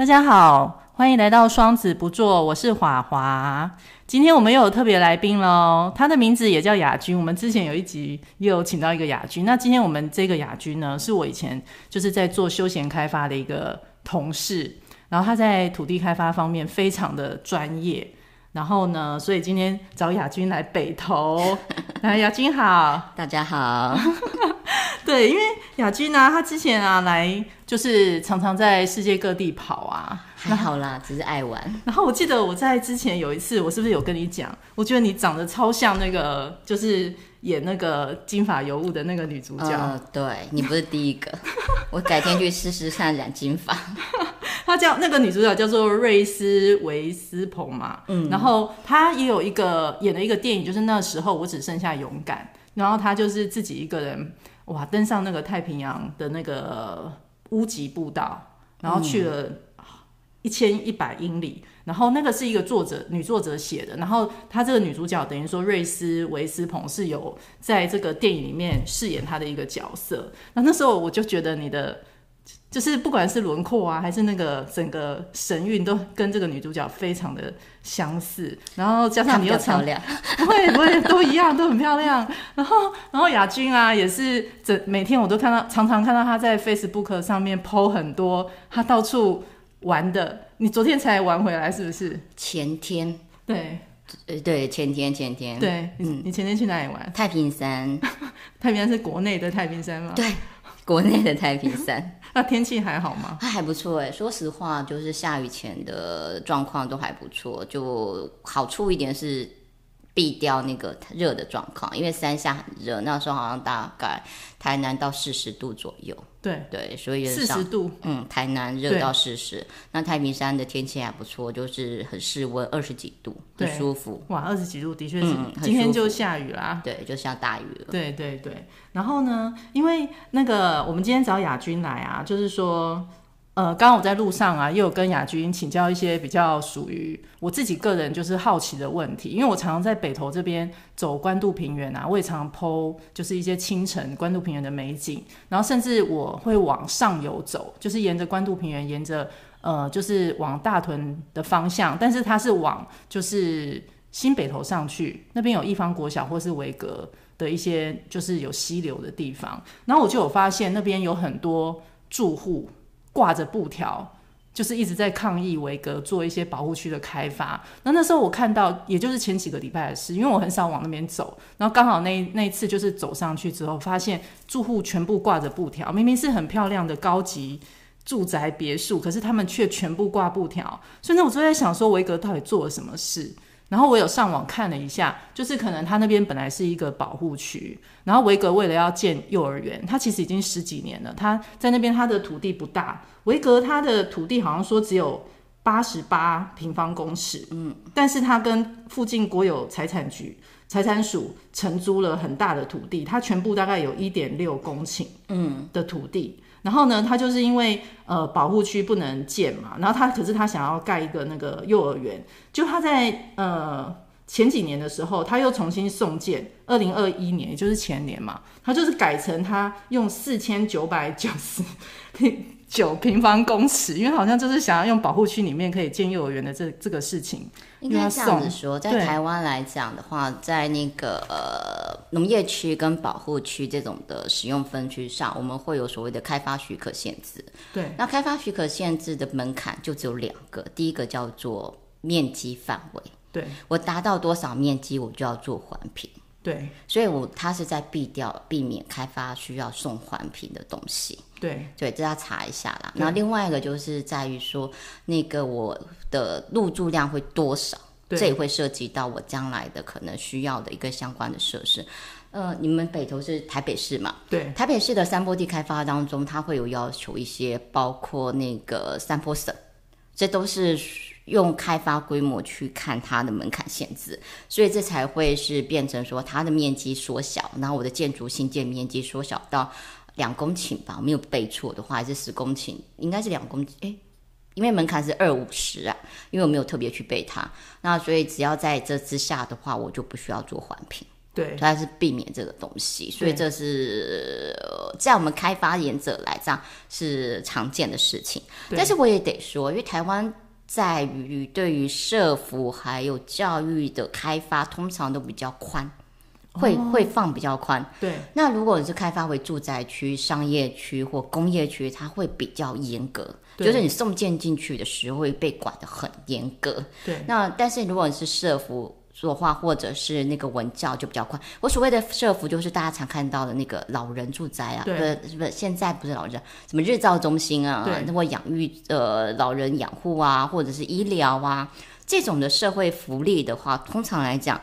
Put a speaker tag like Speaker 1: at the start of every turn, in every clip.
Speaker 1: 大家好，欢迎来到双子不做，我是华华。今天我们又有特别来宾喽，他的名字也叫雅君。我们之前有一集也有请到一个雅君，那今天我们这个雅君呢，是我以前就是在做休闲开发的一个同事，然后他在土地开发方面非常的专业，然后呢，所以今天找雅君来北投。来，雅君好，
Speaker 2: 大家好。
Speaker 1: 对，因为亚军啊，他之前啊来就是常常在世界各地跑啊，
Speaker 2: 还好啦，只是爱玩。
Speaker 1: 然后我记得我在之前有一次，我是不是有跟你讲？我觉得你长得超像那个，就是演那个金发尤物的那个女主角。
Speaker 2: 呃，对，你不是第一个，我改天去试试看染金发。
Speaker 1: 她叫那个女主角叫做瑞斯维斯彭嘛，嗯，然后她也有一个演了一个电影，就是那时候我只剩下勇敢，然后她就是自己一个人。哇！登上那个太平洋的那个屋脊步道，然后去了一千一百英里。然后那个是一个作者女作者写的。然后她这个女主角等于说瑞斯维斯彭是有在这个电影里面饰演她的一个角色。那那时候我就觉得你的。就是不管是轮廓啊，还是那个整个神韵，都跟这个女主角非常的相似。然后加上你又漂亮，不会不会都一样，都很漂亮。然后然后亚军啊，也是整每天我都看到，常常看到她在 Facebook 上面 po 很多她到处玩的。你昨天才玩回来是不是？
Speaker 2: 前天。
Speaker 1: 对，
Speaker 2: 呃对，前天前天。
Speaker 1: 对，嗯，你前天去哪里玩？
Speaker 2: 太平山。
Speaker 1: 太平山是国内的太平山吗？
Speaker 2: 对。国内的太平山，
Speaker 1: 那天气还好吗？
Speaker 2: 它还不错哎，说实话，就是下雨前的状况都还不错。就好处一点是避掉那个热的状况，因为山下很热，那时候好像大概台南到四十度左右。
Speaker 1: 对
Speaker 2: 对，所以
Speaker 1: 四十度，
Speaker 2: 嗯，台南热到四十，那太平山的天气还不错，就是很适温，二十几度，很舒服。
Speaker 1: 哇，二十几度的确是，嗯、今天就下雨啦，
Speaker 2: 对，就下大雨了。
Speaker 1: 对对对，然后呢，因为那个我们今天找亚军来啊，就是说。呃，刚刚我在路上啊，又有跟亚军请教一些比较属于我自己个人就是好奇的问题，因为我常常在北投这边走关渡平原啊，我也常常 po 就是一些清晨关渡平原的美景，然后甚至我会往上游走，就是沿着关渡平原，沿着呃就是往大屯的方向，但是它是往就是新北投上去，那边有一方国小或是维格的一些就是有溪流的地方，然后我就有发现那边有很多住户。挂着布条，就是一直在抗议维格做一些保护区的开发。那那时候我看到，也就是前几个礼拜的事，因为我很少往那边走。然后刚好那那一次就是走上去之后，发现住户全部挂着布条，明明是很漂亮的高级住宅别墅，可是他们却全部挂布条。所以呢，我就在想说，维格到底做了什么事？然后我有上网看了一下，就是可能他那边本来是一个保护区，然后维格为了要建幼儿园，他其实已经十几年了。他在那边他的土地不大，维格他的土地好像说只有八十八平方公尺，嗯，但是他跟附近国有财产局财产署承租了很大的土地，他全部大概有一点六公顷，嗯的土地。嗯然后呢，他就是因为呃保护区不能建嘛，然后他可是他想要盖一个那个幼儿园，就他在呃前几年的时候，他又重新送建，二零二一年也就是前年嘛，他就是改成他用四千九百九十 九平方公尺，因为好像就是想要用保护区里面可以建幼儿园的这这个事情。
Speaker 2: 应该这样子说，在台湾来讲的话，在那个呃农业区跟保护区这种的使用分区上，我们会有所谓的开发许可限制。
Speaker 1: 对，
Speaker 2: 那开发许可限制的门槛就只有两个，第一个叫做面积范围，
Speaker 1: 对，
Speaker 2: 我达到多少面积，我就要做环评。
Speaker 1: 对，
Speaker 2: 所以我它是在避掉避免开发需要送环评的东西。
Speaker 1: 对
Speaker 2: 对，这要查一下啦。然后另外一个就是在于说，那个我的入住量会多少，这也会涉及到我将来的可能需要的一个相关的设施。呃，你们北投是台北市嘛？
Speaker 1: 对，
Speaker 2: 台北市的山坡地开发当中，它会有要求一些，包括那个山坡省，这都是。用开发规模去看它的门槛限制，所以这才会是变成说它的面积缩小，然后我的建筑新建面积缩小到两公顷吧，我没有背错的话还是十公顷，应该是两公顷，诶，因为门槛是二五十啊，因为我没有特别去背它，那所以只要在这之下的话，我就不需要做环评。
Speaker 1: 对，
Speaker 2: 它是避免这个东西，所以这是在我们开发业者来讲是常见的事情。但是我也得说，因为台湾在于对于社服还有教育的开发，通常都比较宽，会、哦、会放比较宽。
Speaker 1: 对，
Speaker 2: 那如果你是开发为住宅区、商业区或工业区，它会比较严格，就是你送件进去的时候会被管得很严格。
Speaker 1: 对，
Speaker 2: 那但是如果你是社福，说话或者是那个文教就比较快。我所谓的社福就是大家常看到的那个老人住宅啊，对，不是不是现在不是老人，什么日照中心啊，那或养育呃老人养护啊，或者是医疗啊这种的社会福利的话，通常来讲，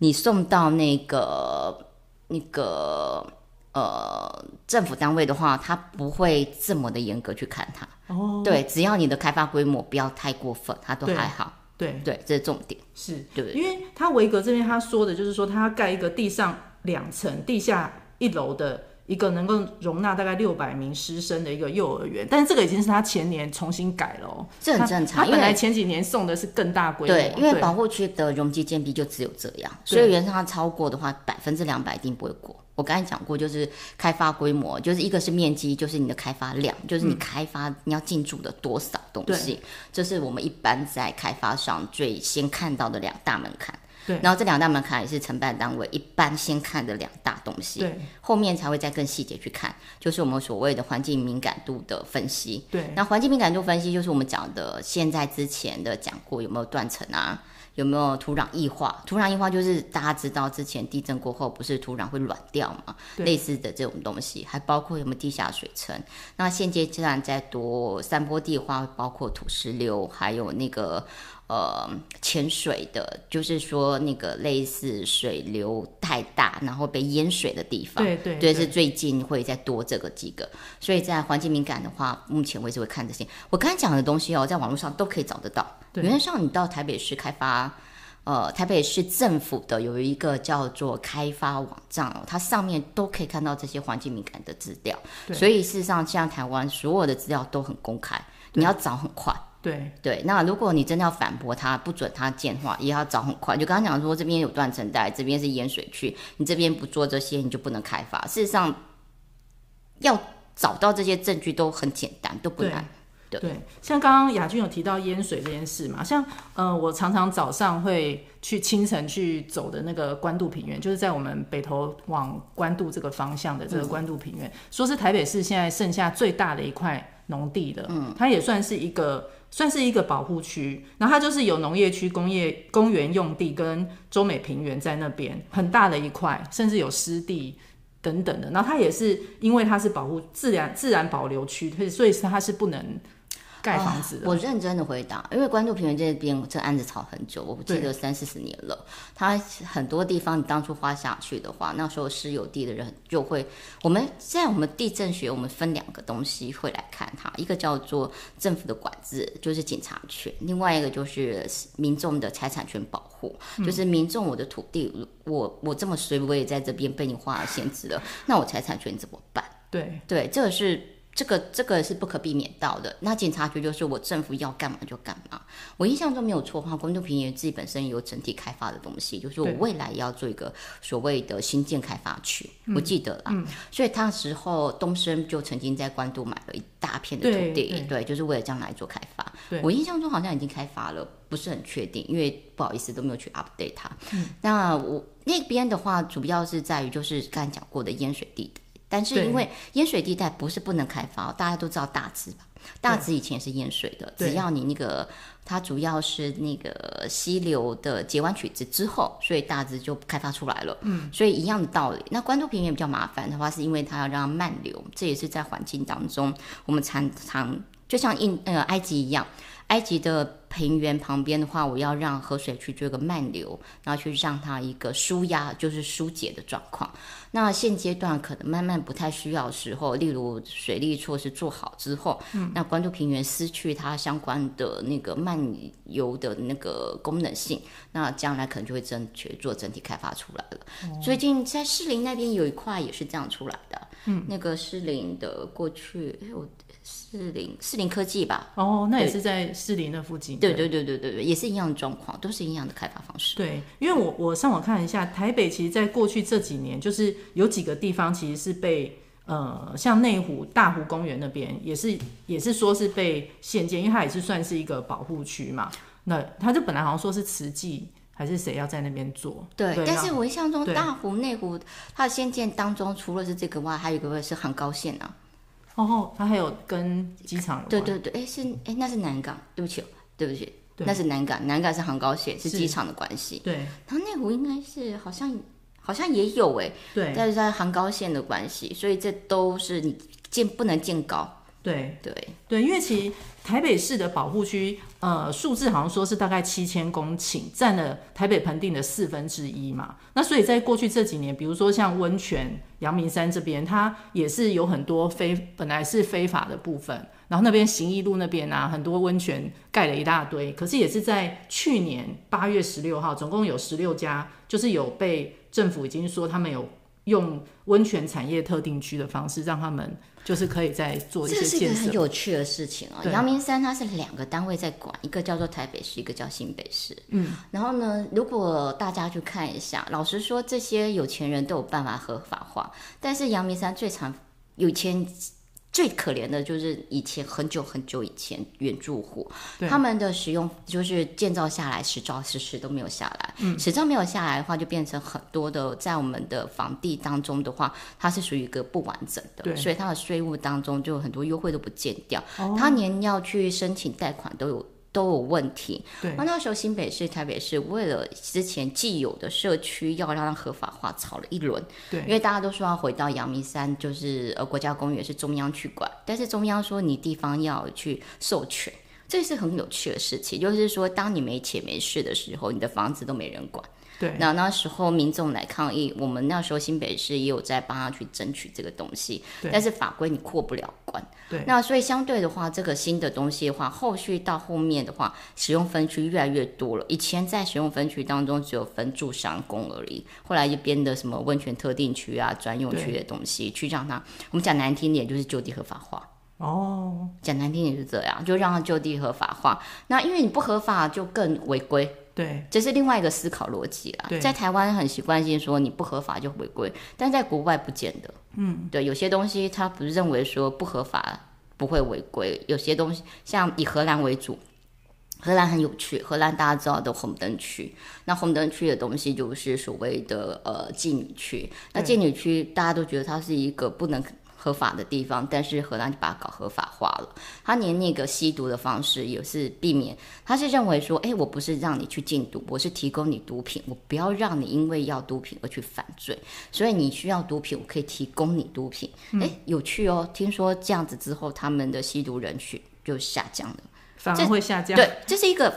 Speaker 2: 你送到那个那个呃政府单位的话，他不会这么的严格去看它。哦，对，只要你的开发规模不要太过分，它都还好。
Speaker 1: 对。
Speaker 2: 对，这是重点，
Speaker 1: 是。
Speaker 2: 对，
Speaker 1: 因为他维格这边他说的就是说，他要盖一个地上两层、地下一楼的一个能够容纳大概六百名师生的一个幼儿园，但是这个已经是他前年重新改了哦，
Speaker 2: 这很正常。
Speaker 1: 他本来前几年送的是更大规模，
Speaker 2: 对，因为保护区的容积建蔽就只有这样，所以原上它超过的话，百分之两百一定不会过。我刚才讲过，就是开发规模，就是一个是面积，就是你的开发量，就是你开发你要进驻的多少东西，嗯，这是我们一般在开发上最先看到的两大门槛。对，然后这两大门槛也是承办单位一般先看的两大东西。对，后面才会再更细节去看，就是我们所谓的环境敏感度的分析。对，那环境敏感度分析就是我们讲的，现在之前的讲过有没有断层啊？有没有土壤异化？土壤异化就是大家知道之前地震过后不是土壤会软掉嘛？类似的这种东西，还包括有没有地下水层。那现阶段在多山坡地化，包括土石流，还有那个。呃，潜水的，就是说那个类似水流太大，然后被淹水的地方，对对，对，是最近会再多这个几个。所以在环境敏感的话，目前为止会看这些。我刚才讲的东西哦，在网络上都可以找得到。原则上，你到台北市开发，呃，台北市政府的有一个叫做开发网站哦，它上面都可以看到这些环境敏感的资料。所以事实上，像台湾所有的资料都很公开，你要找很快。对对，那如果你真的要反驳他，不准他建话，也要找很快。就刚刚讲说，这边有断层带，这边是淹水区，你这边不做这些，你就不能开发。事实上，要找到这些证据都很简单，都不难。对，对对，像刚刚雅君有提到淹水这件事嘛，像呃，我常常早上会去清晨去走的那个关渡平原，就是在我们北投往关渡这个方向的这个关渡平原，嗯、说是台北市现在剩下最大的一块农地的，嗯，它也算是一个。算是一个保护区，然后它就是有农业区、工业公园用地跟中美平原在那边很大的一块，甚至有湿地等等的。然后它也是因为它是保护自然自然保留区，所以它是不能。盖房子、哦，我认真的回答，因为关渡平原这边这案子吵很久，我记得三四十年了。它很多地方你当初花下去的话，那时候私有地的人就会，我们现在我们地震学，我们分两个东西会来看它，一个叫做政府的管制，就是警察权；另外一个就是民众的财产权保护，就是民众我的土地，我我这么随，我也在这边被你划了限制了，那我财产权怎么办？对对，这个是。这个这个是不可避免到的。那警察局就是我政府要干嘛就干嘛。我印象中没有错的话，关渡平原自己本身有整体开发的东西，就是我未来要做一个所谓的新建开发区，我记得啦。嗯，所以他时候东升就曾经在关渡买了一大片的土地，对，对就是为了将来做开发。我印象中好像已经开发了，不是很确定，因为不好意思都没有去 update 它。嗯，那我那边的话，主要是在于就是刚才讲过的淹水地的。但是因为淹水地带不是不能开发，大家都知道大直吧？大直以前也是淹水的，只要你那个它主要是那个溪流的截弯取直之后，所以大直就开发出来了。嗯，所以一样的道理。那关渡平原比较麻烦的话，是因为它要让它慢流，这也是在环境当中我们常常就像印呃埃及一样。埃及的平原旁边的话，我要让河水去做一个漫流，然后去让它一个舒压，就是疏解的状况。那现阶段可能慢慢不太需要的时候，例如水利措施做好之后，嗯，那关渡平原失去它相关的那个漫游的那个功能性，那将来可能就会整全做整体开发出来了。嗯、最近在士林那边有一块也是这样出来的。嗯，那个士林的过去，我士林士林科技吧。
Speaker 1: 哦，那也是在士林的附近。
Speaker 2: 对对对对对对，也是一样的状况，都是一样的开发方式。
Speaker 1: 对，因为我我上网看一下，台北其实在过去这几年，就是有几个地方其实是被呃，像内湖大湖公园那边，也是也是说是被限建，因为它也是算是一个保护区嘛。那它就本来好像说是慈济。还是谁要在那边做？
Speaker 2: 对，对但是我印象中大湖内湖它的限建当中，除了是这个外，还有一个是航高线啊。
Speaker 1: 哦，他还有跟机场。
Speaker 2: 对对对，哎是哎那是南港，对不起对不起，那是南港，南港是航高线，是机场的关系。对，然后内湖应该是好像好像也有哎，对，但是在航高线的关系，所以这都是你建不能建高。
Speaker 1: 对对对，因为其实台北市的保护区，呃，数字好像说是大概七千公顷，占了台北盆地的四分之一嘛。那所以在过去这几年，比如说像温泉、阳明山这边，它也是有很多非本来是非法的部分。然后那边行义路那边啊，很多温泉盖了一大堆，可是也是在去年八月十六号，总共有十六家，就是有被政府已经说他们有用温泉产业特定区的方式让他们。就是可以再做一些建设，这是一个
Speaker 2: 很有趣的事情啊、哦。阳明山它是两个单位在管，一个叫做台北市，一个叫新北市。嗯，然后呢，如果大家去看一下，老实说，这些有钱人都有办法合法化，但是阳明山最常有钱。最可怜的就是以前很久很久以前原住户，他们的使用就是建造下来，实照实实都没有下来。嗯，实照没有下来的话，就变成很多的在我们的房地当中的话，它是属于一个不完整的，对，所以它的税务当中就很多优惠都不见掉，哦，他连要去申请贷款都有。都有问题。对，那时候新北市、台北市为了之前既有的社区要让它合法化，吵了一轮。对，因为大家都说要回到阳明山，就是呃国家公园是中央去管，但是中央说你地方要去授权，这是很有趣的事情。就是说，当你没钱没事的时候，你的房子都没人管。对，那那时候民众来抗议，我们那时候新北市也有在帮他去争取这个东西，但是法规你过不了关。对，那所以相对的话，这个新的东西的话，后续到后面的话，使用分区越来越多了。以前在使用分区当中只有分住商工而已，后来就编的什么温泉特定区啊、专用区的东西，去让它，我们讲难听点就是就地合法化。哦，讲难听点是这样，就让它就地合法化。那因为你不合法，就更违规。对，这是另外一个思考逻辑啦。在台湾很习惯性说你不合法就违规，但在国外不见得。嗯，对，有些东西他不是认为说不合法不会违规，有些东西像以荷兰为主，荷兰很有趣，荷兰大家知道的红灯区，那红灯区的东西就是所谓的呃妓女区，那妓女区大家都觉得它是一个不能。合法的地方，但是荷兰就把它搞合法化了。他连那个吸毒的方式也是避免，他是认为说，哎，我不是让你去禁毒，我是提供你毒品，我不要让你因为要毒品而去犯罪。所以你需要毒品，我可以提供你毒品。哎、嗯，有趣哦，听说这样子之后，他们的吸毒人群就下降了，
Speaker 1: 反而会下降。
Speaker 2: 对，这是一个。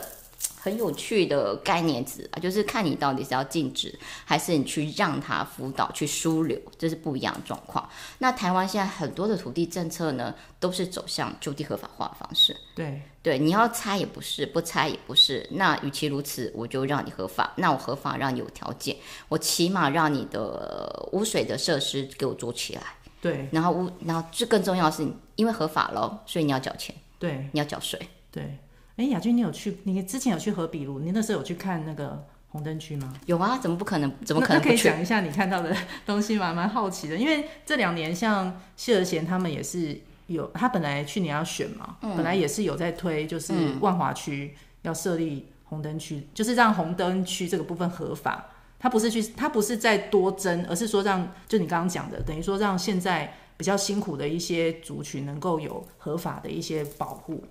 Speaker 2: 很有趣的概念词啊，就是看你到底是要禁止，还是你去让他辅导、去疏流，这是不一样的状况。那台湾现在很多的土地政策呢，都是走向就地合法化的方式。对对，你要拆也不是，不拆也不是。那与其如此，我就让你合法。那我合法让你有条件，我起码让你的污水的设施给我做起来。对，然后污，然后这更重要的是，因为合法了，所以你要缴钱。对，你要缴税。对。
Speaker 1: 哎，雅君，你有去？你之前有去河比路？你那时候有去看那个红灯区吗？
Speaker 2: 有啊，怎么不可能？怎么可能？
Speaker 1: 可以讲一下你看到的 东西吗？蛮好奇的，因为这两年像谢和弦他们也是有，他本来去年要选嘛，嗯、本来也是有在推，就是万华区要设立红灯区，嗯、就是让红灯区这个部分合法。他不是去，他不是在多争，而是说让，就你刚刚讲的，等于说让现在比较辛苦的一些族群能够有合法的一些保护，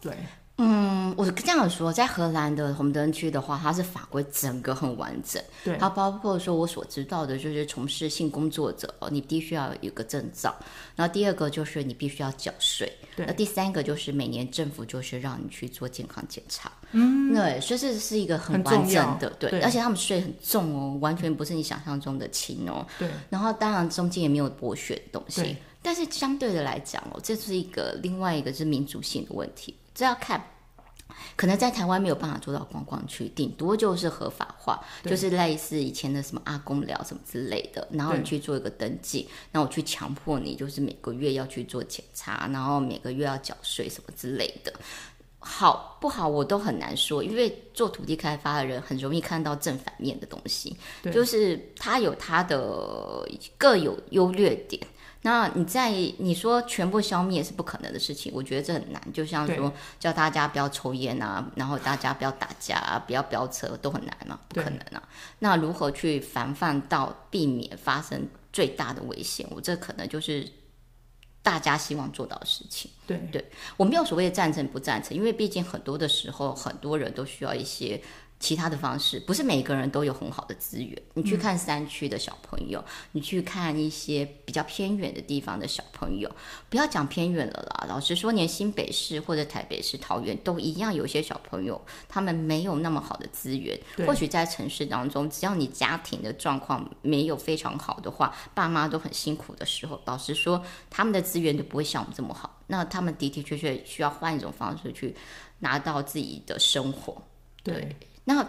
Speaker 1: 对。
Speaker 2: 嗯，我这样说，在荷兰的红灯区的话，它是法规整个很完整。对，它包括说我所知道的，就是从事性工作者，你必须要有个证照。然后第二个就是你必须要缴税。对，那第三个就是每年政府就是让你去做健康检查。嗯，对，所以这是一个很完整的，对，对，而且他们税很重哦，完全不是你想象中的轻哦。对，然后当然中间也没有剥削的东西，但是相对的来讲哦，这是一个另外一个是民族性的问题。这要看可能在台湾没有办法做到观光区，顶多就是合法化，就是类似以前的什么阿公寮什么之类的，然后你去做一个登记，那我去强迫你，就是每个月要去做检查，然后每个月要缴税什么之类的。好不好，我都很难说，因为做土地开发的人很容易看到正反面的东西，就是他有他的各有优劣点。那你在你说全部消灭是不可能的事情，我觉得这很难。就像说叫大家不要抽烟啊，然后大家不要打架啊，不要飙车，都很难嘛，不可能啊。那如何去防范到避免发生最大的危险？我这可能就是。大家希望做到的事情，
Speaker 1: 对
Speaker 2: 对，我没有所谓的赞成不赞成，因为毕竟很多的时候，很多人都需要一些。其他的方式，不是每个人都有很好的资源。你去看山区的小朋友，嗯，你去看一些比较偏远的地方的小朋友，不要讲偏远了啦。老实说，连新北市或者台北市、桃园都一样，有些小朋友他们没有那么好的资源。或许在城市当中，只要你家庭的状况没有非常好的话，爸妈都很辛苦的时候，老实说，他们的资源都不会像我们这么好。那他们的的确确需要换一种方式去拿到自己的生活。对。对那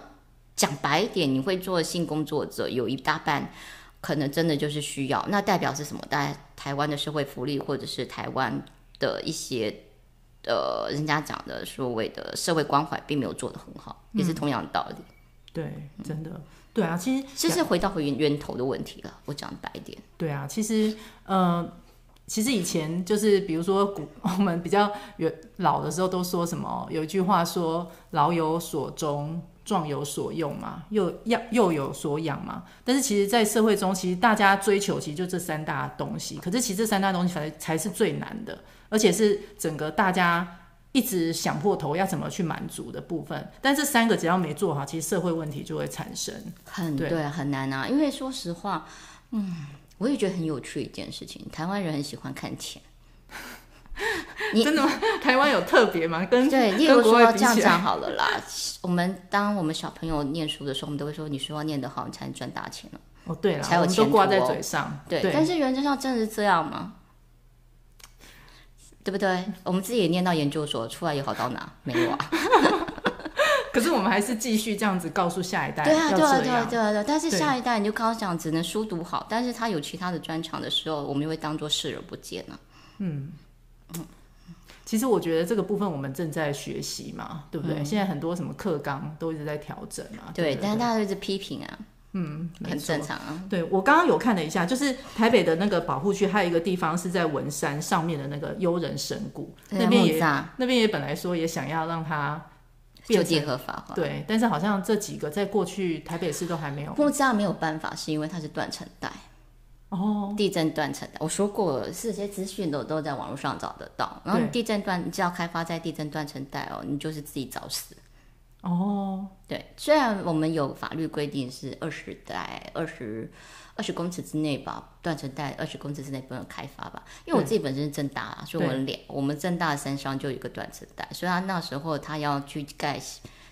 Speaker 2: 讲白一点，你会做性工作者，有一大半可能真的就是需要。那代表是什么？在台湾的社会福利，或者是台湾的一些呃，人家讲的所谓的社会关怀，并没有做得很好，嗯，也是同样的道理。
Speaker 1: 对，真的，对啊，其实
Speaker 2: 这是回到回源源头的问题了。我讲白一点，
Speaker 1: 对啊，其实呃，其实以前就是比如说古 我们比较远老的时候，都说什么？有一句话说“老有所终”。壮有所用嘛，又要又有所养嘛。但是其实，在社会中，其实大家追求其实就这三大东西。可是，其实这三大东西才才是最难的，而且是整个大家一直想破头要怎么去满足的部分。但这三个只要没做好，其实社会问题就会产生。
Speaker 2: 很对，对，很难啊。因为说实话，嗯，我也觉得很有趣一件事情，台湾人很喜欢看钱。
Speaker 1: 你真的吗？台湾有特别吗？跟
Speaker 2: 对，例如说这样讲好了啦。我们当我们小朋友念书的时候，我们都会说，你书要念得好，你才能赚大钱哦。
Speaker 1: 哦，对了，
Speaker 2: 才有
Speaker 1: 钱、挂在嘴上
Speaker 2: 对。对，但是原则上真的是这样吗？对不对？我们自己也念到研究所，出来也好到哪？没有啊。
Speaker 1: 可是我们还是继续这样子告诉下一代。
Speaker 2: 对啊，对啊，对啊，对啊，对啊。但是下一代你就刚刚讲，只能书读好，但是他有其他的专长的时候，我们又会当做视而不见呢。嗯。
Speaker 1: 嗯，其实我觉得这个部分我们正在学习嘛，对不对？嗯、现在很多什么课纲都一直在调整嘛。对，对，对，但是大家都一直批评啊，嗯，很正常啊。对，我刚刚有看了一下，就是台北的那个保护区，还有一个地方是在文山上面的那个悠人神谷，那边也那边也本来说也想要让它
Speaker 2: 就地合法化，
Speaker 1: 对，但是好像这几个在过去台北市都还没有。
Speaker 2: 木栅没有办法，是因为它是断层带。
Speaker 1: 哦，
Speaker 2: 地震断层的，我说过了，这些资讯都都在网络上找得到。然后地震断，你只要开发在地震断层带哦，你就是自己找死。
Speaker 1: 哦，
Speaker 2: 对，虽然我们有法律规定是二十代二十二十公尺之内吧，断层带二十公尺之内不能开发吧。因为我自己本身是正大啦，所以我们两我们正大的山上就有一个断层带，所以他那时候他要去盖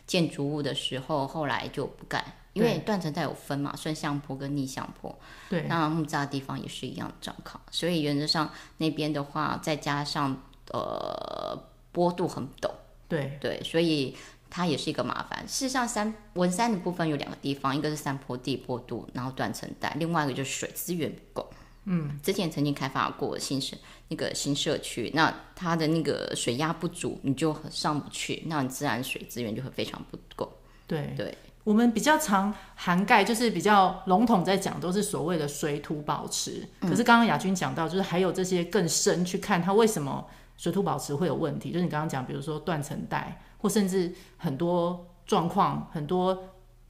Speaker 2: 建筑物的时候，后来就不盖。因为断层带有分嘛，顺向坡跟逆向坡。
Speaker 1: 对，
Speaker 2: 那木栅的地方也是一样的状况，所以原则上那边的话，再加上呃坡度很陡，
Speaker 1: 对
Speaker 2: 对，所以它也是一个麻烦。事实上，山文山的部分有两个地方，一个是山坡地坡度，然后断层带，另外一个就是水资源不够。嗯，之前曾经开发过新社那个新社区，那它的那个水压不足，你就上不去，那你自然水资源就会非常不够。
Speaker 1: 对
Speaker 2: 对。
Speaker 1: 我们比较常涵盖，就是比较笼统在讲，都是所谓的水土保持。可是刚刚雅君讲到，就是还有这些更深去看它为什么水土保持会有问题。就是你刚刚讲，比如说断层带，或甚至很多状况，很多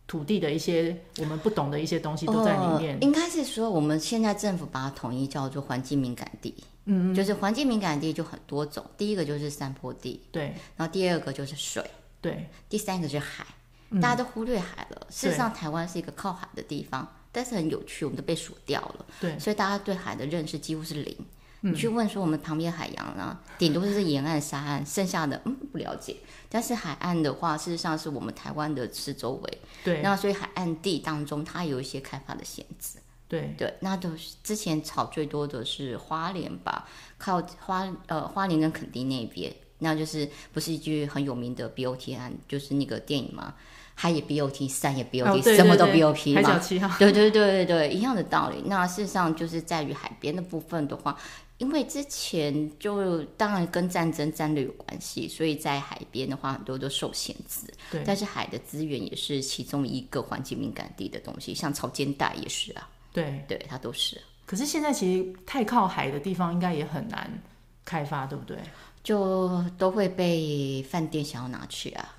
Speaker 1: 土地的一些我们不懂的一些东西都在里面。
Speaker 2: 呃、应该是说，我们现在政府把它统一叫做环境敏感地。嗯，就是环境敏感地就很多种，第一个就是山坡地，
Speaker 1: 对，
Speaker 2: 然后第二个就是水，
Speaker 1: 对，
Speaker 2: 第三个就是海。大家都忽略海了。事实上，台湾是一个靠海的地方，但是很有趣，我们都被锁掉了。
Speaker 1: 对，
Speaker 2: 所以大家对海的认识几乎是零。嗯、你去问说我们旁边海洋呢，顶多就是沿岸沙岸，剩下的嗯不了解。但是海岸的话，事实上是我们台湾的四周围。
Speaker 1: 对，
Speaker 2: 那所以海岸地当中，它有一些开发的限制。
Speaker 1: 对
Speaker 2: 对，那都是之前炒最多的是花莲吧，靠花呃花莲跟垦丁那边。那就是不是一句很有名的 BOT 案，就是那个电影嘛，海也 BOT，山也 BOT，、哦、什么都 BOT 嘛。对对对对对，一样的道理。那事实上就是在于海边的部分的话，因为之前就当然跟战争战略有关系，所以在海边的话很多都受限制。对，但是海的资源也是其中一个环境敏感地的东西，像潮间带也是啊。对，对，它都是。
Speaker 1: 可是现在其实太靠海的地方应该也很难开发，对不对？
Speaker 2: 就都会被饭店想要拿去啊，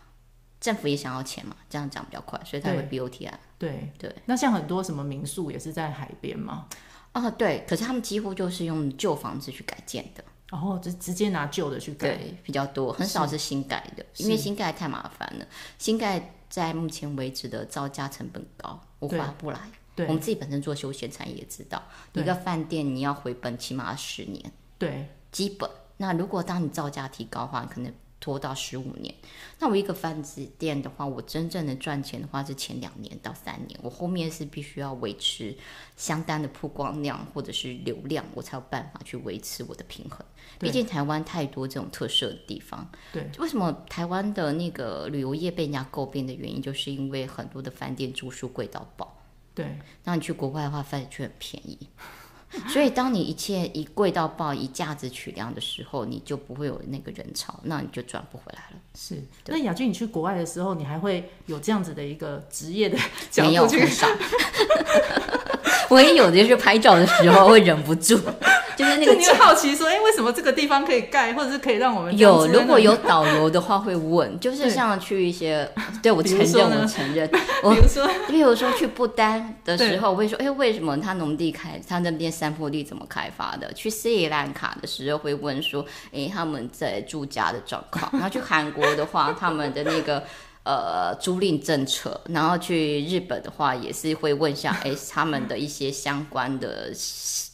Speaker 2: 政府也想要钱嘛，这样讲比较快，所以才会 BOT 啊。
Speaker 1: 对对。那像很多什么民宿也是在海边吗？
Speaker 2: 啊，对。可是他们几乎就是用旧房子去改建的，
Speaker 1: 然后就直接拿旧的去改，
Speaker 2: 对，比较多，很少是新盖的，因为新盖太麻烦了。新盖在目前为止的造价成本高，我划不来。对，我们自己本身做休闲产业也知道，一个饭店你要回本起码十年，对，基本。那如果当你造价提高的话，可能拖到十五年。那我一个饭店的话，我真正的赚钱的话是前两年到三年，我后面是必须要维持相当的曝光量或者是流量，我才有办法去维持我的平衡。毕竟台湾太多这种特色的地方。对，为什么台湾的那个旅游业被人家诟病的原因，就是因为很多的饭店住宿贵到爆。对，那你去国外的话，饭店却很便宜，所以当你一切一贵到爆，以价值取量的时候，你就不会有那个人潮，那你就转不回来了。
Speaker 1: 是，那雅君，你去国外的时候，你还会有这样子的一个职业的 角度去想？
Speaker 2: 我也有的就是拍照的时候会忍不住。就是那个，
Speaker 1: 你会好奇说，哎、欸，为什么这个地方可以盖，或者是可以让我们
Speaker 2: 有？如果有导游的话，会问，就是像去一些，对，对我承认，我承认。比如说，比如说去不丹的时候，我会说，哎、欸，为什么他农地开，他那边山坡地怎么开发的？去斯里兰卡的时候会问说，哎、欸，他们在住家的状况。然后去韩国的话，他们的那个。呃，租赁政策，然后去日本的话，也是会问一下，哎，他们的一些相关的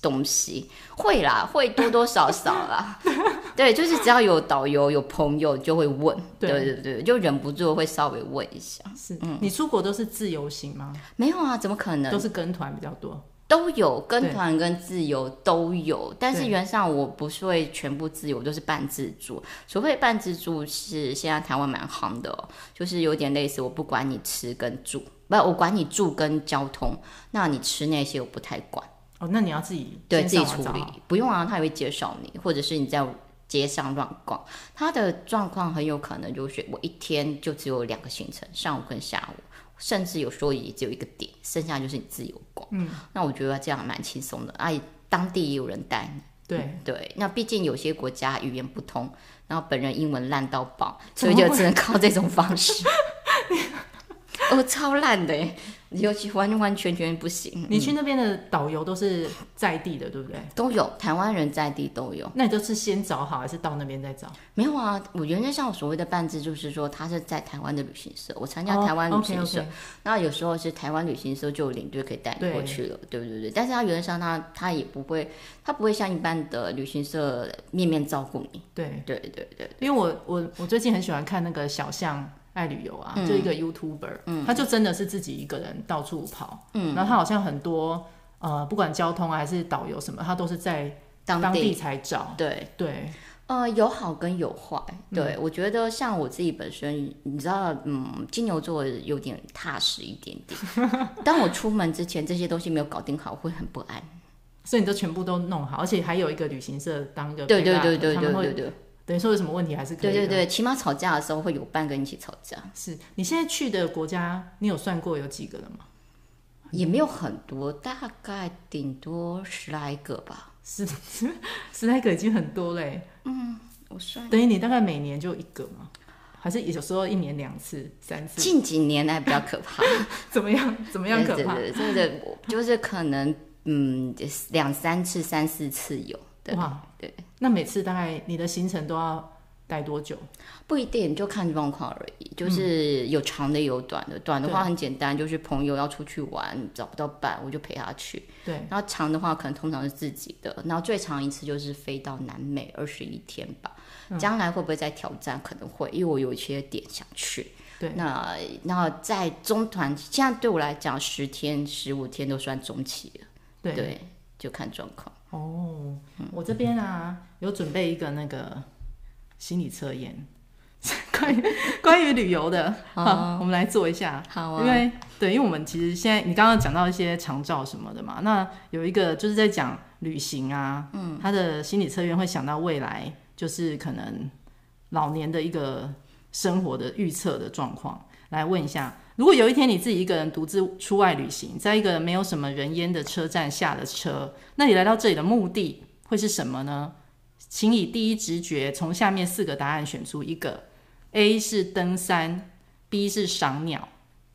Speaker 2: 东西，会啦，会多多少少啦，对，就是只要有导游有朋友就会问，对对对，就忍不住会稍微问一下。
Speaker 1: 是，嗯，你出国都是自由行吗？
Speaker 2: 没有啊，怎么可能？
Speaker 1: 都是跟团比较多。
Speaker 2: 都有跟团跟自由都有，但是原则上我不是会全部自由，我都是半自助。所谓半自助是现在台湾蛮夯的，就是有点类似，我不管你吃跟住，不，我管你住跟交通，那你吃那些我不太管。
Speaker 1: 哦，那你要自己
Speaker 2: 对自己处理，不用啊，他也会介绍你，或者是你在街上乱逛，他的状况很有可能就是我一天就只有两个行程，上午跟下午。甚至有时候也只有一个点，剩下就是你自由逛。嗯，那我觉得这样蛮轻松的。哎、啊，当地也有人带你。对、嗯、对，那毕竟有些国家语言不通，然后本人英文烂到爆，所以就只能靠这种方式。哦，超烂的耶！尤其完完全全不行。
Speaker 1: 你去那边的导游都是在地的，对不对？
Speaker 2: 都有台湾人在地都有。
Speaker 1: 那你都是先找好，还是到那边再找？
Speaker 2: 没有啊，我原来像我所谓的半自，就是说他是在台湾的旅行社，我参加台湾旅行社，那、oh. 有时候是台湾旅行社就有领队可以带你过去了，对，不对对。但是他原则上他他也不会，他不会像一般的旅行社面面照顾你。对对对对，
Speaker 1: 因为我我我最近很喜欢看那个小象。爱旅游啊，就一个 YouTuber，嗯，他就真的是自己一个人到处跑，嗯，然后他好像很多呃，不管交通啊还是导游什么，他都是在当地。才找，对。对，
Speaker 2: 呃，有好跟有坏，对、嗯、我觉得像我自己本身，你知道，嗯，金牛座有点踏实一点点，当我出门之前这些东西没有搞定好，会很不安，
Speaker 1: 所以你都全部都弄好，而且还有一个旅行社当个，
Speaker 2: 对对对对对对对。
Speaker 1: 等于说有什么问题还是可以。
Speaker 2: 对对对，起码吵架的时候会有伴跟你一起吵架。
Speaker 1: 是你现在去的国家，你有算过有几个了吗？
Speaker 2: 也没有很多，大概顶多十来个吧。
Speaker 1: 十 十来个已经很多嘞。
Speaker 2: 嗯，我算。
Speaker 1: 等于你大概每年就一个吗？还是有时候一年两次、三次？
Speaker 2: 近几年来比较可怕。
Speaker 1: 怎么样？怎么样可怕？
Speaker 2: 对对对，就是可能嗯两三次、三四次有。对哇，对。
Speaker 1: 那每次大概你的行程都要待多久？
Speaker 2: 不一定，就看状况而已。就是有长的，有短的。短的话很简单，就是朋友要出去玩，找不到伴，我就陪他去。对。然后长的话，可能通常是自己的。然后最长一次就是飞到南美二十一天吧。将来会不会再挑战？可能会，因为我有一些点想去。对。那那在中团，现在对我来讲，十天、十五天都算中期了。对。对，就看状况。
Speaker 1: 哦，我这边啊有准备一个那个心理测验，关于 关于旅游的，好，好，我们来做一下。
Speaker 2: 好啊，
Speaker 1: 因为对，因为我们其实现在你刚刚讲到一些长照什么的嘛，那有一个就是在讲旅行啊，嗯，他的心理测验会想到未来，就是可能老年的一个生活的预测的状况，来问一下，如果有一天你自己一个人独自出外旅行，在一个没有什么人烟的车站下了车，那你来到这里的目的会是什么呢？请以第一直觉从下面四个答案选出一个：A 是登山，B 是赏鸟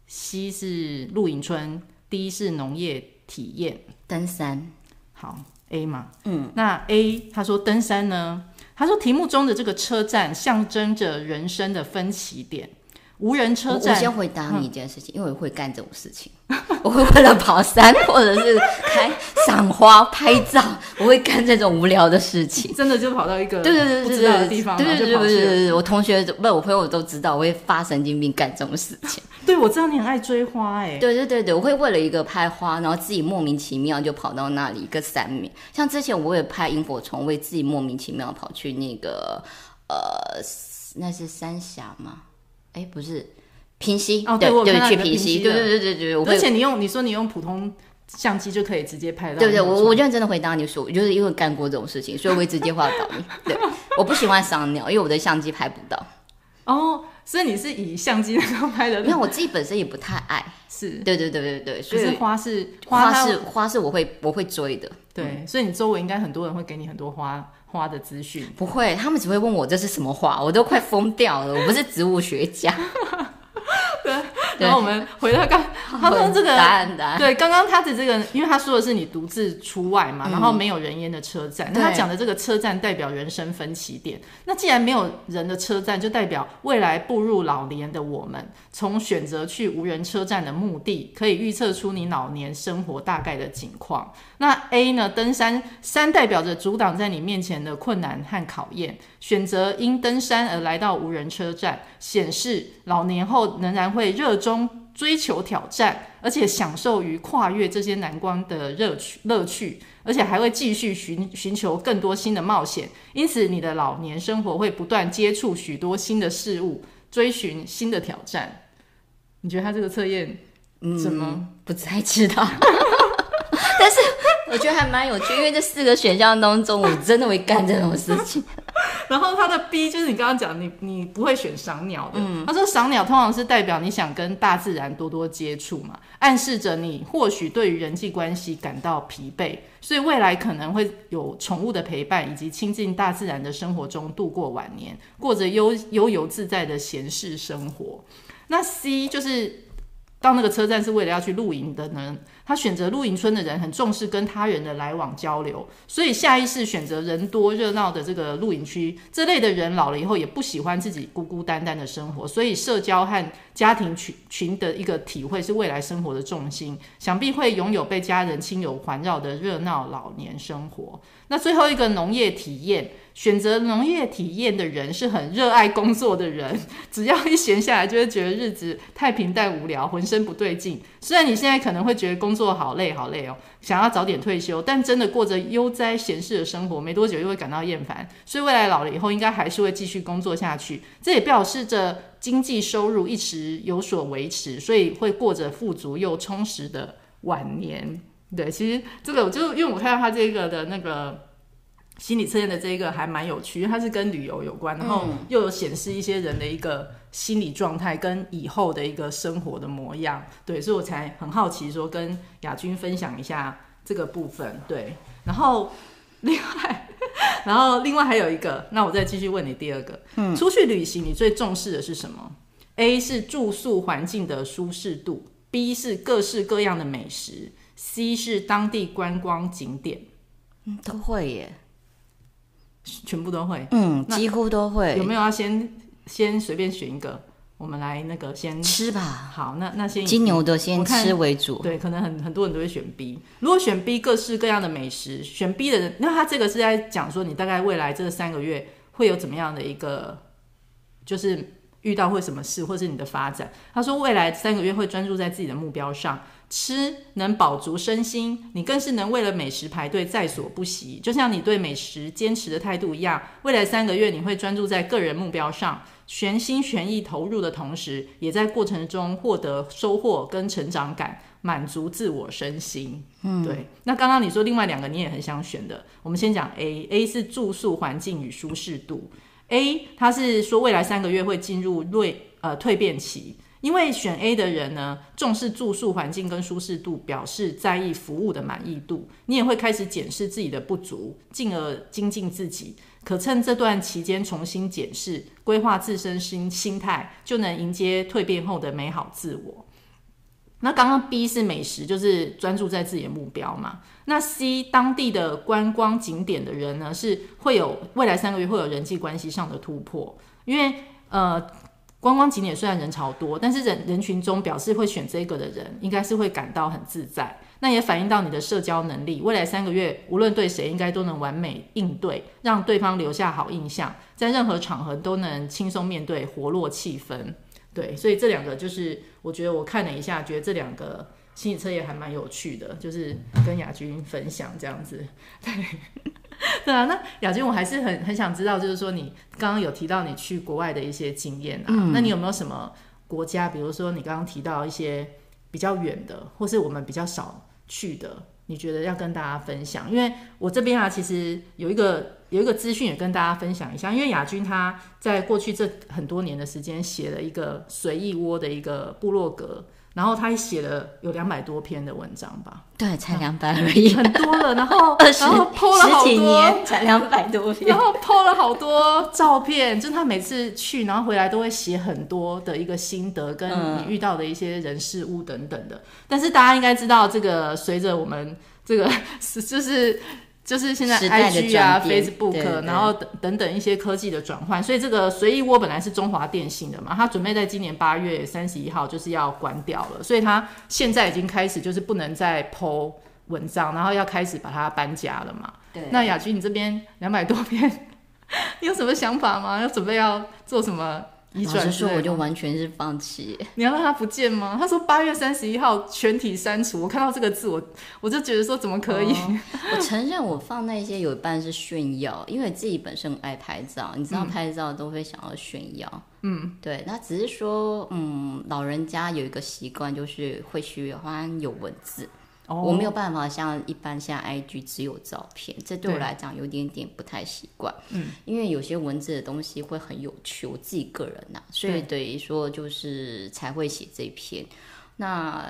Speaker 1: ，C 是露营村，D 是农业体验。
Speaker 2: 登山，
Speaker 1: 好，A 嘛，
Speaker 2: 嗯，
Speaker 1: 那 A 他说登山呢？他说题目中的这个车站象征着人生的分歧点。无人车站，
Speaker 2: 我，我先回答你一件事情，嗯、因为我会干这种事情，我会为了跑山或者是开赏花拍照，我会干这种无聊的事情。
Speaker 1: 真的就跑到一个
Speaker 2: 对对对
Speaker 1: 不知道的地方，
Speaker 2: 对对对对对对，我同学不，我朋友都知道，我会发神经病干这种事情。
Speaker 1: 对，我知道你很爱追花哎、欸。
Speaker 2: 对对对对，我会为了一个拍花，然后自己莫名其妙就跑到那里一个山面。像之前我也拍萤火虫，我也自己莫名其妙跑去那个呃，那是三峡吗？哎，不是平息
Speaker 1: 哦，对，对，
Speaker 2: 对，去平息，对对对对对。
Speaker 1: 而且你用你说你用普通相机就可以直接拍到，
Speaker 2: 对不对，我我认真的回答你说，就是因为干过这种事情，所以我会直接画到你。对，我不喜欢赏鸟，因为我的相机拍不到。
Speaker 1: 哦，所以你是以相机那个拍的？
Speaker 2: 因为我自己本身也不太爱。
Speaker 1: 是，
Speaker 2: 对对对对对，所
Speaker 1: 以花是
Speaker 2: 花是花是我会我会追的。
Speaker 1: 对，所以你周围应该很多人会给你很多花。花的资讯
Speaker 2: 不会，他们只会问我这是什么花，我都快疯掉了。我不是植物学家。
Speaker 1: 对，然后我们回到刚，他说这个
Speaker 2: 答案答案。
Speaker 1: 对，刚刚他的这个，因为他说的是你独自出外嘛，然后没有人烟的车站。那他讲的这个车站代表人生分歧点。那既然没有人的车站，就代表未来步入老年的我们，从选择去无人车站的目的，可以预测出你老年生活大概的景况。那 A 呢？登山，山代表着阻挡在你面前的困难和考验。选择因登山而来到无人车站，显示老年后仍然会热衷追求挑战，而且享受于跨越这些难关的乐趣乐趣，而且还会继续寻寻求更多新的冒险。因此，你的老年生活会不断接触许多新的事物，追寻新的挑战。你觉得他这个测验怎么、
Speaker 2: 嗯、不太知道？但是。我觉得还蛮有趣，因为这四个选项当中，我真的会干这种事情。
Speaker 1: 然后他的 B 就是你刚刚讲，你你不会选赏鸟的。嗯，他说赏鸟通常是代表你想跟大自然多多接触嘛，暗示着你或许对于人际关系感到疲惫，所以未来可能会有宠物的陪伴，以及亲近大自然的生活中度过晚年，过着悠悠游自在的闲适生活。那 C 就是。到那个车站是为了要去露营的呢？他选择露营村的人很重视跟他人的来往交流，所以下意识选择人多热闹的这个露营区。这类的人老了以后也不喜欢自己孤孤单单的生活，所以社交和家庭群群的一个体会是未来生活的重心。想必会拥有被家人亲友环绕的热闹老年生活。那最后一个农业体验。选择农业体验的人是很热爱工作的人，只要一闲下来就会觉得日子太平淡无聊，浑身不对劲。虽然你现在可能会觉得工作好累好累哦，想要早点退休，但真的过着悠哉闲适的生活，没多久又会感到厌烦。所以未来老了以后，应该还是会继续工作下去。这也表示着经济收入一直有所维持，所以会过着富足又充实的晚年。对，其实这个我就因为我看到他这个的那个。心理测验的这个还蛮有趣，因为它是跟旅游有关，然后又有显示一些人的一个心理状态跟以后的一个生活的模样，对，所以我才很好奇说跟雅君分享一下这个部分，对，然后另外，然后另外还有一个，那我再继续问你第二个，嗯，出去旅行你最重视的是什么？A 是住宿环境的舒适度，B 是各式各样的美食，C 是当地观光景点，
Speaker 2: 嗯，都会耶。
Speaker 1: 全部都会，
Speaker 2: 嗯，几乎都会。
Speaker 1: 有没有要先先随便选一个？我们来那个先
Speaker 2: 吃吧。
Speaker 1: 好，那那先
Speaker 2: 金牛的先吃为主。
Speaker 1: 对，可能很很多人都会选 B。如果选 B，各式各样的美食，选 B 的人，那他这个是在讲说你大概未来这三个月会有怎么样的一个就是遇到会什么事，或是你的发展。他说，未来三个月会专注在自己的目标上，吃能饱足身心，你更是能为了美食排队在所不惜。就像你对美食坚持的态度一样，未来三个月你会专注在个人目标上，全心全意投入的同时，也在过程中获得收获跟成长感，满足自我身心。嗯，对。那刚刚你说另外两个你也很想选的，我们先讲 A，A 是住宿环境与舒适度。A，它是说未来三个月会进入蜕呃蜕变期，因为选 A 的人呢，重视住宿环境跟舒适度，表示在意服务的满意度。你也会开始检视自己的不足，进而精进自己。可趁这段期间重新检视、规划自身心心态，就能迎接蜕变后的美好自我。那刚刚 B 是美食，就是专注在自己的目标嘛。那 C 当地的观光景点的人呢，是会有未来三个月会有人际关系上的突破，因为呃观光景点虽然人潮多，但是人人群中表示会选这个的人，应该是会感到很自在。那也反映到你的社交能力，未来三个月无论对谁，应该都能完美应对，让对方留下好印象，在任何场合都能轻松面对，活络气氛。对，所以这两个就是我觉得我看了一下，觉得这两个。心理测验还蛮有趣的，就是跟雅君分享这样子。对，对啊。那雅君，我还是很很想知道，就是说你刚刚有提到你去国外的一些经验啊，嗯、那你有没有什么国家，比如说你刚刚提到一些比较远的，或是我们比较少去的，你觉得要跟大家分享？因为我这边啊，其实有一个有一个资讯也跟大家分享一下，因为雅君他在过去这很多年的时间写了一个随意窝的一个部落格。然后他写了有两百多篇的文章吧？
Speaker 2: 对，才两百而已，
Speaker 1: 很多了。然后，然后 po 了好多，
Speaker 2: 才两百多篇。
Speaker 1: 然后 po 了好多照片，就是他每次去，然后回来都会写很多的一个心得，跟你遇到的一些人事物等等的。嗯、但是大家应该知道，这个随着我们这个是 就是。就是现在 IG 啊，Facebook，对对然后等等等一些科技的转换，所以这个随意窝本来是中华电信的嘛，它准备在今年八月三十一号就是要关掉了，所以它现在已经开始就是不能再 po 文章，然后要开始把它搬家了嘛。对，那雅君你这边两百多篇，你有什么想法吗？要准备要做什么？老实
Speaker 2: 说，我就完全是放弃。
Speaker 1: 你要让他不见吗？他说八月三十一号全体删除。我看到这个字，我我就觉得说怎么可以？
Speaker 2: 哦、我承认我放那些有一半是炫耀，因为自己本身很爱拍照，你知道拍照都会想要炫耀。嗯，对。那只是说，嗯，老人家有一个习惯，就是会喜欢有文字。Oh, 我没有办法像一般像 IG 只有照片，这对我来讲有点点不太习惯。嗯，因为有些文字的东西会很有趣，我自己个人呐、啊，所以等于说就是才会写这篇。那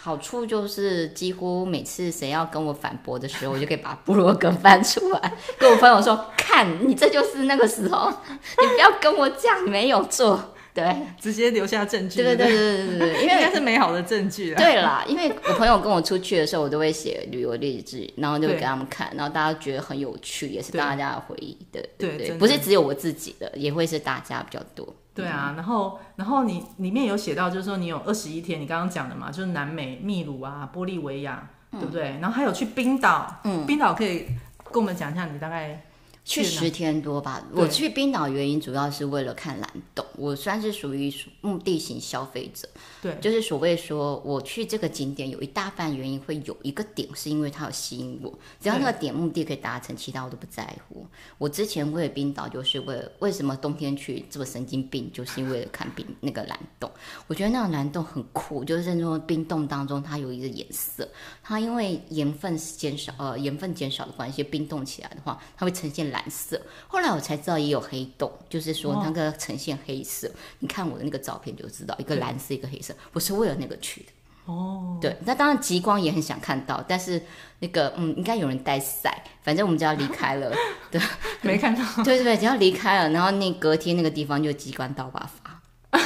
Speaker 2: 好处就是几乎每次谁要跟我反驳的时候，我就可以把部落格翻出来，跟我朋友说：“看你这就是那个时候，你不要跟我讲你没有做。”对，
Speaker 1: 直接留下证据。
Speaker 2: 对对对对对对，因为应该
Speaker 1: 是美好的证据。
Speaker 2: 对啦，因为我朋友跟我出去的时候，我都会写旅游日志，然后就给他们看，然后大家觉得很有趣，也是大家的回忆。对对对，不是只有我自己的，也会是大家比较多。
Speaker 1: 对啊，然后然后你里面有写到，就是说你有二十一天，你刚刚讲的嘛，就是南美、秘鲁啊、玻利维亚，对不对？然后还有去冰岛，嗯，冰岛可以跟我们讲一下你大概。
Speaker 2: 去十天多吧。我去冰岛原因主要是为了看蓝洞。我算是属于目的型消费者，对，就是所谓说我去这个景点有一大半原因会有一个点是因为它有吸引我，只要那个点目的可以达成，其他我都不在乎。我之前为了冰岛就是为了为什么冬天去这么神经病，就是因为了看冰那个蓝洞。我觉得那个蓝洞很酷，就是在那种冰洞当中它有一个颜色，它因为盐分减少呃盐分减少的关系，冰冻起来的话，它会呈现。蓝色，后来我才知道也有黑洞，就是说那个呈现黑色。哦、你看我的那个照片就知道，一个蓝色，一个黑色，我是为了那个去的。哦，对，那当然极光也很想看到，但是那个嗯，应该有人带伞，反正我们就要离开了。对，
Speaker 1: 没看到。
Speaker 2: 对 对对，只要离开了，然后那隔天那个地方就机关刀把发，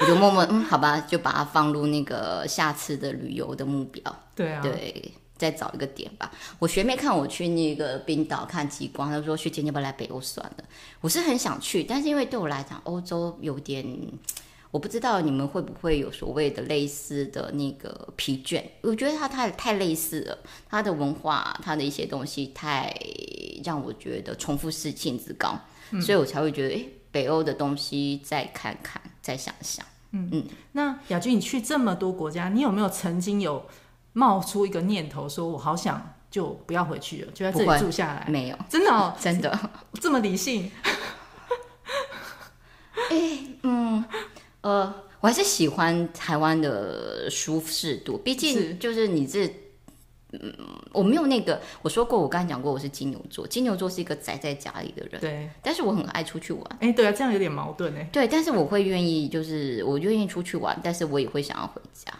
Speaker 2: 我就默默嗯，好吧，就把它放入那个下次的旅游的目标。对啊，对。再找一个点吧。我学妹看我去那个冰岛看极光，她说去今天要不要来北欧算了。我是很想去，但是因为对我来讲，欧洲有点，我不知道你们会不会有所谓的类似的那个疲倦。我觉得它太太类似了，它的文化，它的一些东西太让我觉得重复性质高，嗯、所以我才会觉得，诶，北欧的东西再看看，再想想。嗯嗯。
Speaker 1: 那雅君，你去这么多国家，你有没有曾经有冒出一个念头，说我好想就不要回去了，就在这里住下来？
Speaker 2: 没有，
Speaker 1: 真的哦，
Speaker 2: 真的。
Speaker 1: 这么理性。
Speaker 2: 哎、欸，嗯，呃，我还是喜欢台湾的舒适度，毕竟就是你这。嗯，我没有那个，我说过，我刚才讲过，我是金牛座，金牛座是一个宅在家里的人，
Speaker 1: 对，
Speaker 2: 但是我很爱出去玩，
Speaker 1: 哎，对啊，这样有点矛盾哎，
Speaker 2: 对，但是我会愿意，就是我愿意出去玩，但是我也会想要回家，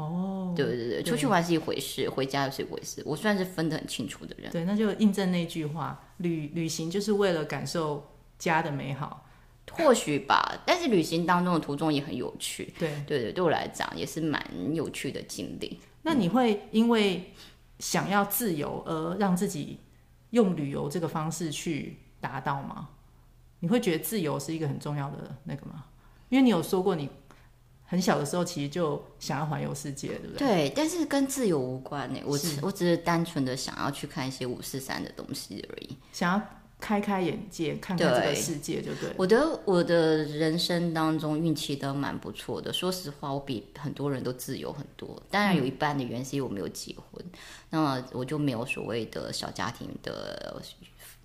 Speaker 1: 哦，
Speaker 2: 对对对，对出去玩是一回事，回家又是一回事，我算是分得很清楚的人，
Speaker 1: 对，那就印证那句话，旅旅行就是为了感受家的美好，
Speaker 2: 或许吧，但是旅行当中的途中也很有趣，
Speaker 1: 对
Speaker 2: 对对，对我来讲也是蛮有趣的经历，
Speaker 1: 那你会因为？想要自由而让自己用旅游这个方式去达到吗？你会觉得自由是一个很重要的那个吗？因为你有说过你很小的时候其实就想要环游世界，对不对？
Speaker 2: 对，但是跟自由无关呢。我只我只是单纯的想要去看一些五四三的东西而已，
Speaker 1: 想要。开开眼界，看看这个世界就对。对，
Speaker 2: 我的我的人生当中运气都蛮不错的。说实话，我比很多人都自由很多。当然有一半的原因是因为我没有结婚，嗯、那么我就没有所谓的小家庭的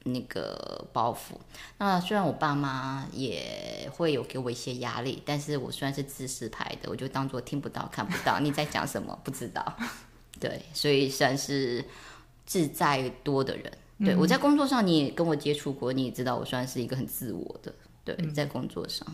Speaker 2: 那个包袱。那虽然我爸妈也会有给我一些压力，但是我虽然是自私派的，我就当做听不到、看不到。你在讲什么？不知道。对，所以算是自在多的人。对，我在工作上，你也跟我接触过，你也知道我算是一个很自我的。对，嗯、在工作上，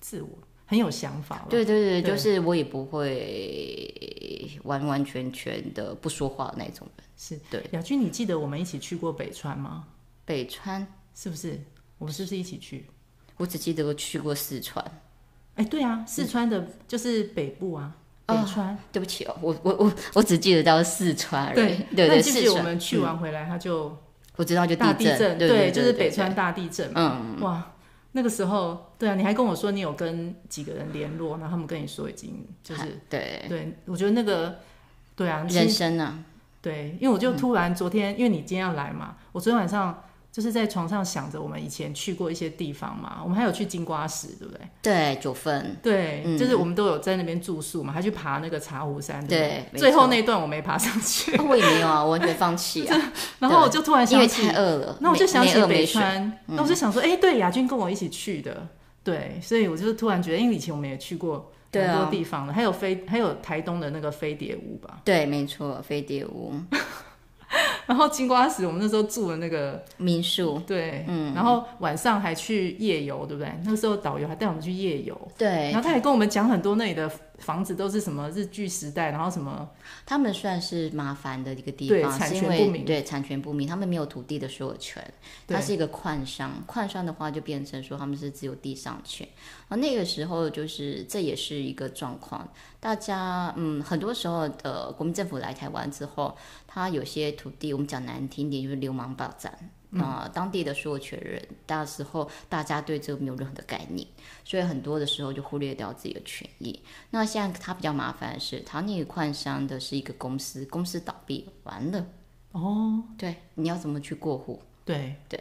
Speaker 1: 自我很有想法。
Speaker 2: 对对对，对就是我也不会完完全全的不说话的那种人。
Speaker 1: 是
Speaker 2: 对。
Speaker 1: 雅君，你记得我们一起去过北川吗？
Speaker 2: 北川
Speaker 1: 是不是？我们是不是一起去？
Speaker 2: 我只记得我去过四川。
Speaker 1: 哎，对啊，四川的就是北部啊。北川、哦，
Speaker 2: 对不起哦，我我我我只记得到四川而已。
Speaker 1: 对
Speaker 2: 对对，
Speaker 1: 是我们去完回来，他就、嗯、
Speaker 2: 我知道就
Speaker 1: 大地震，对，对，对，对，对，
Speaker 2: 对，
Speaker 1: 就是北川大地震。
Speaker 2: 嗯，
Speaker 1: 哇，那个时候，对啊，你还跟我说你有跟几个人联络，然后他们跟你说已经就是
Speaker 2: 对
Speaker 1: 对，我觉得那个对啊，
Speaker 2: 人生啊，
Speaker 1: 对，因为我就突然昨天，嗯、因为你今天要来嘛，我昨天晚上。就是在床上想着我们以前去过一些地方嘛，我们还有去金瓜石，对不对？
Speaker 2: 对，九份。
Speaker 1: 对、嗯，就是我们都有在那边住宿嘛，还去爬那个茶壶山。对，对，最后那段我没爬上去。
Speaker 2: 我也没有啊，我完全放弃啊。
Speaker 1: 然后我就突然想起，
Speaker 2: 因为太饿了。
Speaker 1: 那我就想起北川，那我就想说，哎、对，雅君跟我一起去的，对，所以我就突然觉得，因为以前我们也去过很多地方了，还有飞，还有台东的那个飞碟屋吧？
Speaker 2: 对，没错，飞碟屋。
Speaker 1: 然后金瓜石，我们那时候住的那个
Speaker 2: 民宿，
Speaker 1: 对，嗯，然后晚上还去夜游，对不对？那个时候导游还带我们去夜游，
Speaker 2: 对，
Speaker 1: 然后他还跟我们讲很多那里的房子都是什么日据时代，然后什么，
Speaker 2: 他们算是麻烦的一个地方，
Speaker 1: 产权不明，
Speaker 2: 对，产权不明，他们没有土地的所有权，它是一个矿商，矿商的话就变成说他们是只有地上权，而那个时候就是这也是一个状况，大家嗯，很多时候的国民政府来台湾之后，他有些土地，我们讲难听点就是流氓霸占。啊、呃，当地的所有权人，到时候大家对这个没有任何的概念，所以很多的时候就忽略掉自己的权益。那现在他比较麻烦的是，他那个矿山的是一个公司，公司倒闭完了。哦，对，你要怎么去过户？
Speaker 1: 对
Speaker 2: 对，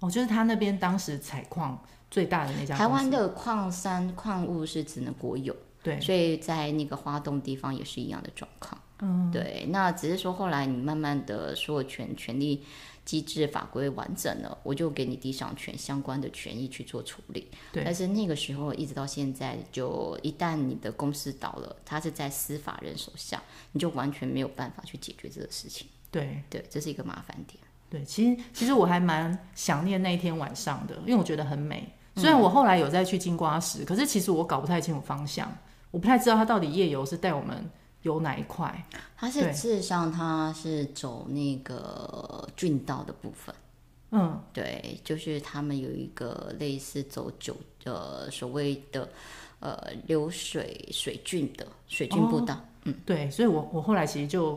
Speaker 1: 哦，就是他那边当时采矿最大的那家。
Speaker 2: 台湾的矿山矿物是只能国有，
Speaker 1: 对，
Speaker 2: 所以在那个花东地方也是一样的状况。嗯，对，那只是说后来你慢慢的所有权权利。机制法规完整了，我就给你地上权相关的权益去做处理。对，但是那个时候一直到现在，就一旦你的公司倒了，它是在司法人手下，你就完全没有办法去解决这个事情。
Speaker 1: 对
Speaker 2: 对，这是一个麻烦点。
Speaker 1: 对，其实其实我还蛮想念那一天晚上的，因为我觉得很美。虽然我后来有再去金瓜石，可是其实我搞不太清楚方向，我不太知道他到底夜游是带我们。有哪一块？
Speaker 2: 它是事实上，它是走那个郡道的部分。
Speaker 1: 嗯，
Speaker 2: 对，就是他们有一个类似走九呃所谓的呃流水水郡的水郡步道。哦。嗯，
Speaker 1: 对，所以我我后来其实就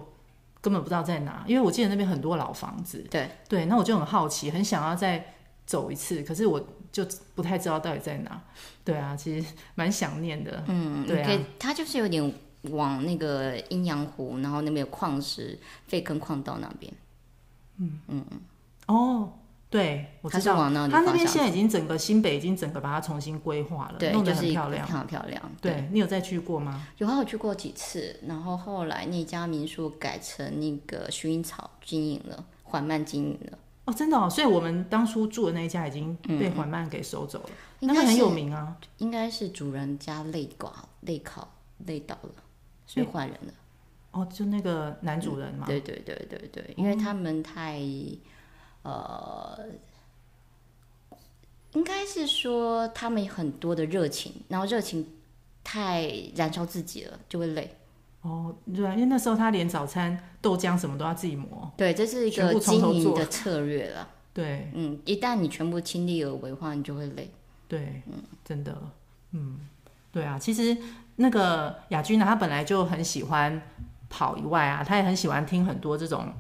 Speaker 1: 根本不知道在哪，因为我记得那边很多老房子。
Speaker 2: 对
Speaker 1: 对，那我就很好奇，很想要再走一次，可是我就不太知道到底在哪。对啊，其实蛮想念的。
Speaker 2: 嗯，对啊，它就是有点。往那个阴阳湖，然后那边有矿石、废坑矿道那边。
Speaker 1: 嗯嗯嗯。哦，对，我知道。他那边现在已经整个新北已经整个把它重新规划了，
Speaker 2: 对，
Speaker 1: 弄得很漂亮，
Speaker 2: 漂亮。
Speaker 1: 对，对你有再去过吗？
Speaker 2: 有啊，我去过几次。然后后来那家民宿改成那个薰衣草经营了，缓慢经营了。
Speaker 1: 哦，真的哦，所以我们当初住的那一家已经被缓慢给收走了。嗯、那个很有名啊，
Speaker 2: 应该是主人家累挂、累考、累倒了，所以换人了。
Speaker 1: 哦，就那个男主人嘛。
Speaker 2: 嗯、对对对对对，因为他们太。呃，应该是说他们很多的热情，然后热情太燃烧自己了，就会累。
Speaker 1: 哦，对啊，因为那时候他连早餐豆浆什么都要自己磨。
Speaker 2: 对，这是一个经营的策略了。
Speaker 1: 对，
Speaker 2: 嗯，一旦你全部亲力而为的话，你就会累。
Speaker 1: 对，嗯，真的，嗯，对啊，其实那个雅君呢，他本来就很喜欢跑以外啊，他也很喜欢听很多这种。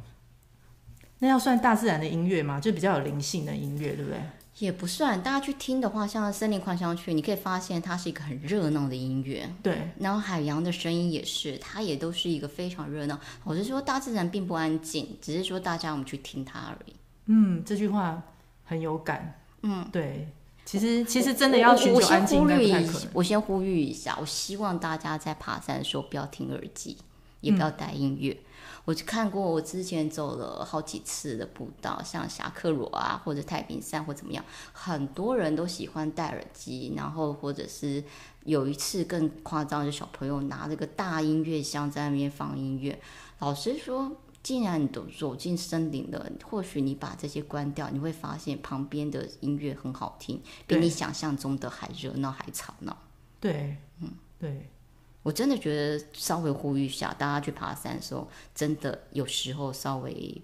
Speaker 1: 那要算大自然的音乐吗？就比较有灵性的音乐，对不对？
Speaker 2: 也不算，大家去听的话，像森林狂想曲，你可以发现它是一个很热闹的音乐。
Speaker 1: 对，
Speaker 2: 然后海洋的声音也是，它也都是一个非常热闹。我是说，大自然并不安静，只是说大家我们去听它而已。
Speaker 1: 嗯，这句话很有感。嗯，对，其实其实真的要寻求安静，应该不太可能。
Speaker 2: 我先呼吁一下，我希望大家在爬山的时候不要听耳机，也不要带音乐。嗯我就看过，我之前走了好几次的步道，像侠客罗啊，或者太平山或怎么样，很多人都喜欢戴耳机，然后或者是有一次更夸张，就小朋友拿这个大音乐箱在那边放音乐。老实说，既然你都走进森林了，或许你把这些关掉，你会发现旁边的音乐很好听，比你想象中的还热闹还吵闹。
Speaker 1: 对，嗯，对。
Speaker 2: 我真的觉得稍微呼吁一下，大家去爬山的时候，真的有时候稍微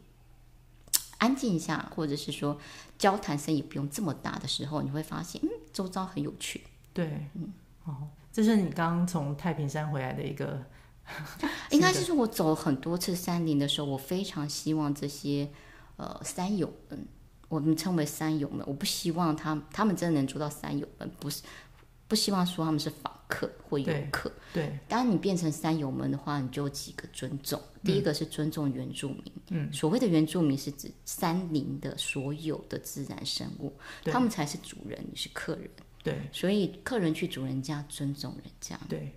Speaker 2: 安静一下，或者是说交谈声也不用这么大的时候，你会发现，嗯，周遭很有趣。
Speaker 1: 对，嗯，哦，这是你刚刚从太平山回来的一个，
Speaker 2: 应该是说我走了很多次山林的时候，我非常希望这些呃山友们，我们称为山友们，我不希望他他们真的能做到山友们，不是。不希望说他们是访客或游客。
Speaker 1: 对，
Speaker 2: 当你变成山友们的话，你就有几个尊重。第一个是尊重原住民。
Speaker 1: 嗯，
Speaker 2: 所谓的原住民是指山林的所有的自然生物，他们才是主人，你是客人。
Speaker 1: 对，
Speaker 2: 所以客人去主人家尊重人家。
Speaker 1: 对。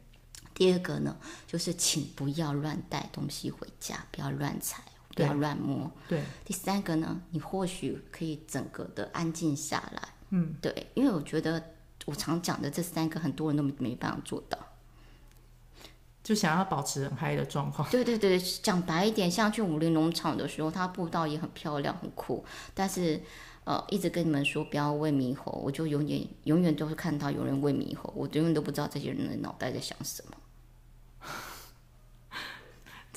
Speaker 2: 第二个呢，就是请不要乱带东西回家，不要乱踩，不要乱摸。
Speaker 1: 对。
Speaker 2: 第三个呢，你或许可以整个的安静下来。
Speaker 1: 嗯，
Speaker 2: 对，因为我觉得。我常讲的这三个，很多人都没办法做到，
Speaker 1: 就想要保持很嗨的状况。
Speaker 2: 对对对，讲白一点，像去武林农场的时候，它步道也很漂亮、很酷，但是呃，一直跟你们说不要喂猕猴，我就永远永远都会看到有人喂猕猴，我永远都不知道这些人的脑袋在想什么。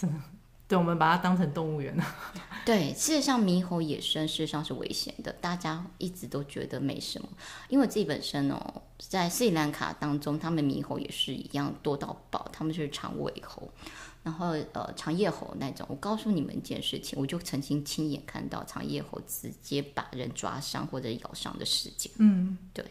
Speaker 1: 真的。对，我们把它当成动物园了。
Speaker 2: 对，事实上猕猴野生，事实上是危险的。大家一直都觉得没什么，因为自己本身哦，在斯里兰卡当中，他们猕猴也是一样多到爆，他们是长尾猴，然后呃长叶猴那种。我告诉你们一件事情，我就曾经亲眼看到长叶猴直接把人抓伤或者咬伤的事件。
Speaker 1: 嗯，
Speaker 2: 对。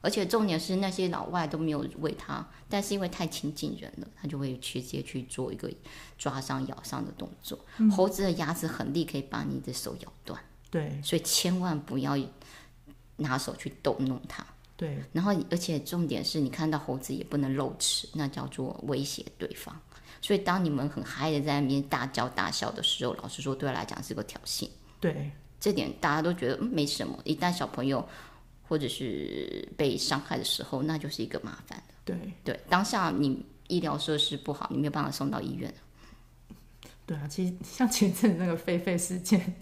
Speaker 2: 而且重点是那些老外都没有喂它，但是因为太亲近人了，他就会直接去做一个抓伤、咬伤的动作。嗯、猴子的牙齿很利，可以把你的手咬断。
Speaker 1: 对，
Speaker 2: 所以千万不要拿手去逗弄它。
Speaker 1: 对，
Speaker 2: 然后而且重点是你看到猴子也不能露齿，那叫做威胁对方。所以当你们很嗨的在那边大叫大笑的时候，老实说对他来讲是个挑衅。
Speaker 1: 对，
Speaker 2: 这点大家都觉得嗯没什么。一旦小朋友或者是被伤害的时候，那就是一个麻烦。
Speaker 1: 对
Speaker 2: 对，当下你医疗设施不好，你没有办法送到医院。
Speaker 1: 对啊，其实像前阵那个狒狒事件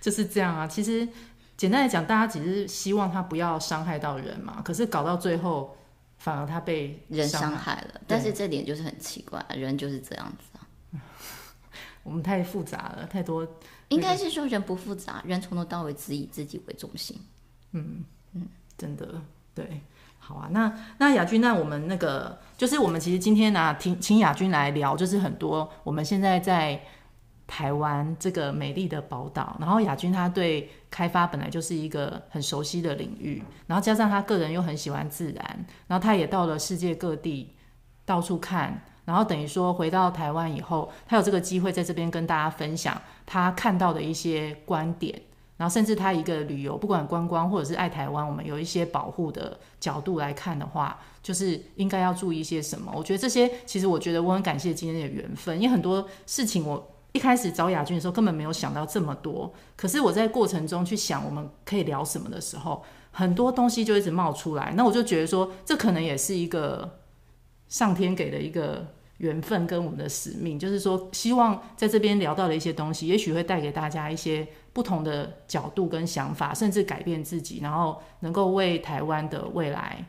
Speaker 1: 就是这样啊。其实简单来讲，大家只是希望他不要伤害到人嘛。可是搞到最后，反而他被
Speaker 2: 人伤害了。但是这点就是很奇怪，人就是这样子啊。
Speaker 1: 我们太复杂了，太多。
Speaker 2: 应该是说人不复杂，人从头到尾只以自己为中心。
Speaker 1: 嗯。嗯，真的对，好啊。那那雅君，那我们那个就是我们其实今天呢、啊，听请雅君来聊，就是很多我们现在在台湾这个美丽的宝岛，然后雅君他对开发本来就是一个很熟悉的领域，然后加上他个人又很喜欢自然，然后他也到了世界各地到处看，然后等于说回到台湾以后，他有这个机会在这边跟大家分享他看到的一些观点。然后甚至他一个旅游，不管观光或者是爱台湾，我们有一些保护的角度来看的话，就是应该要注意一些什么？我觉得这些其实我觉得我很感谢今天的缘分，因为很多事情我一开始找雅君的时候根本没有想到这么多，可是我在过程中去想我们可以聊什么的时候，很多东西就一直冒出来，那我就觉得说这可能也是一个上天给的一个。缘分跟我们的使命，就是说，希望在这边聊到的一些东西，也许会带给大家一些不同的角度跟想法，甚至改变自己，然后能够为台湾的未来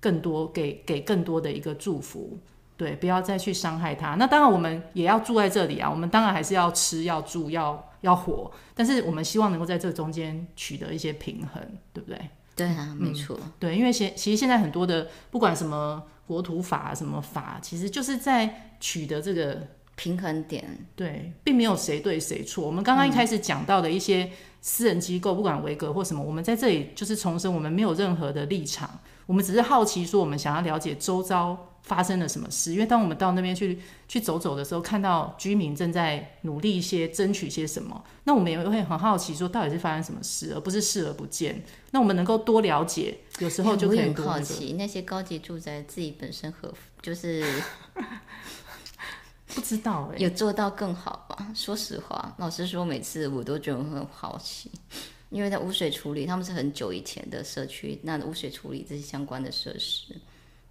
Speaker 1: 更多给给更多的一个祝福。对，不要再去伤害他。那当然，我们也要住在这里啊，我们当然还是要吃、要住、要要活，但是我们希望能够在这中间取得一些平衡，对不对？
Speaker 2: 对啊，没错。
Speaker 1: 嗯，对，因为现其实现在很多的不管什么。国土法什么法，其实就是在取得这个
Speaker 2: 平衡点。
Speaker 1: 对，并没有谁对谁错。我们刚刚一开始讲到的一些私人机构，不管维格或什么，我们在这里就是重申，我们没有任何的立场，我们只是好奇，说我们想要了解周遭。发生了什么事？因为当我们到那边去去走走的时候，看到居民正在努力一些争取些什么，那我们也会很好奇，说到底是发生什么事，而不是视而不见。那我们能够多了解，有时候就可以多、那个。
Speaker 2: 很好奇那些高级住宅自己本身合，就 是
Speaker 1: 不知道哎、欸，
Speaker 2: 有做到更好吧？说实话，老实说，每次我都觉得很好奇，因为在污水处理，他们是很久以前的社区，那污水处理这些相关的设施。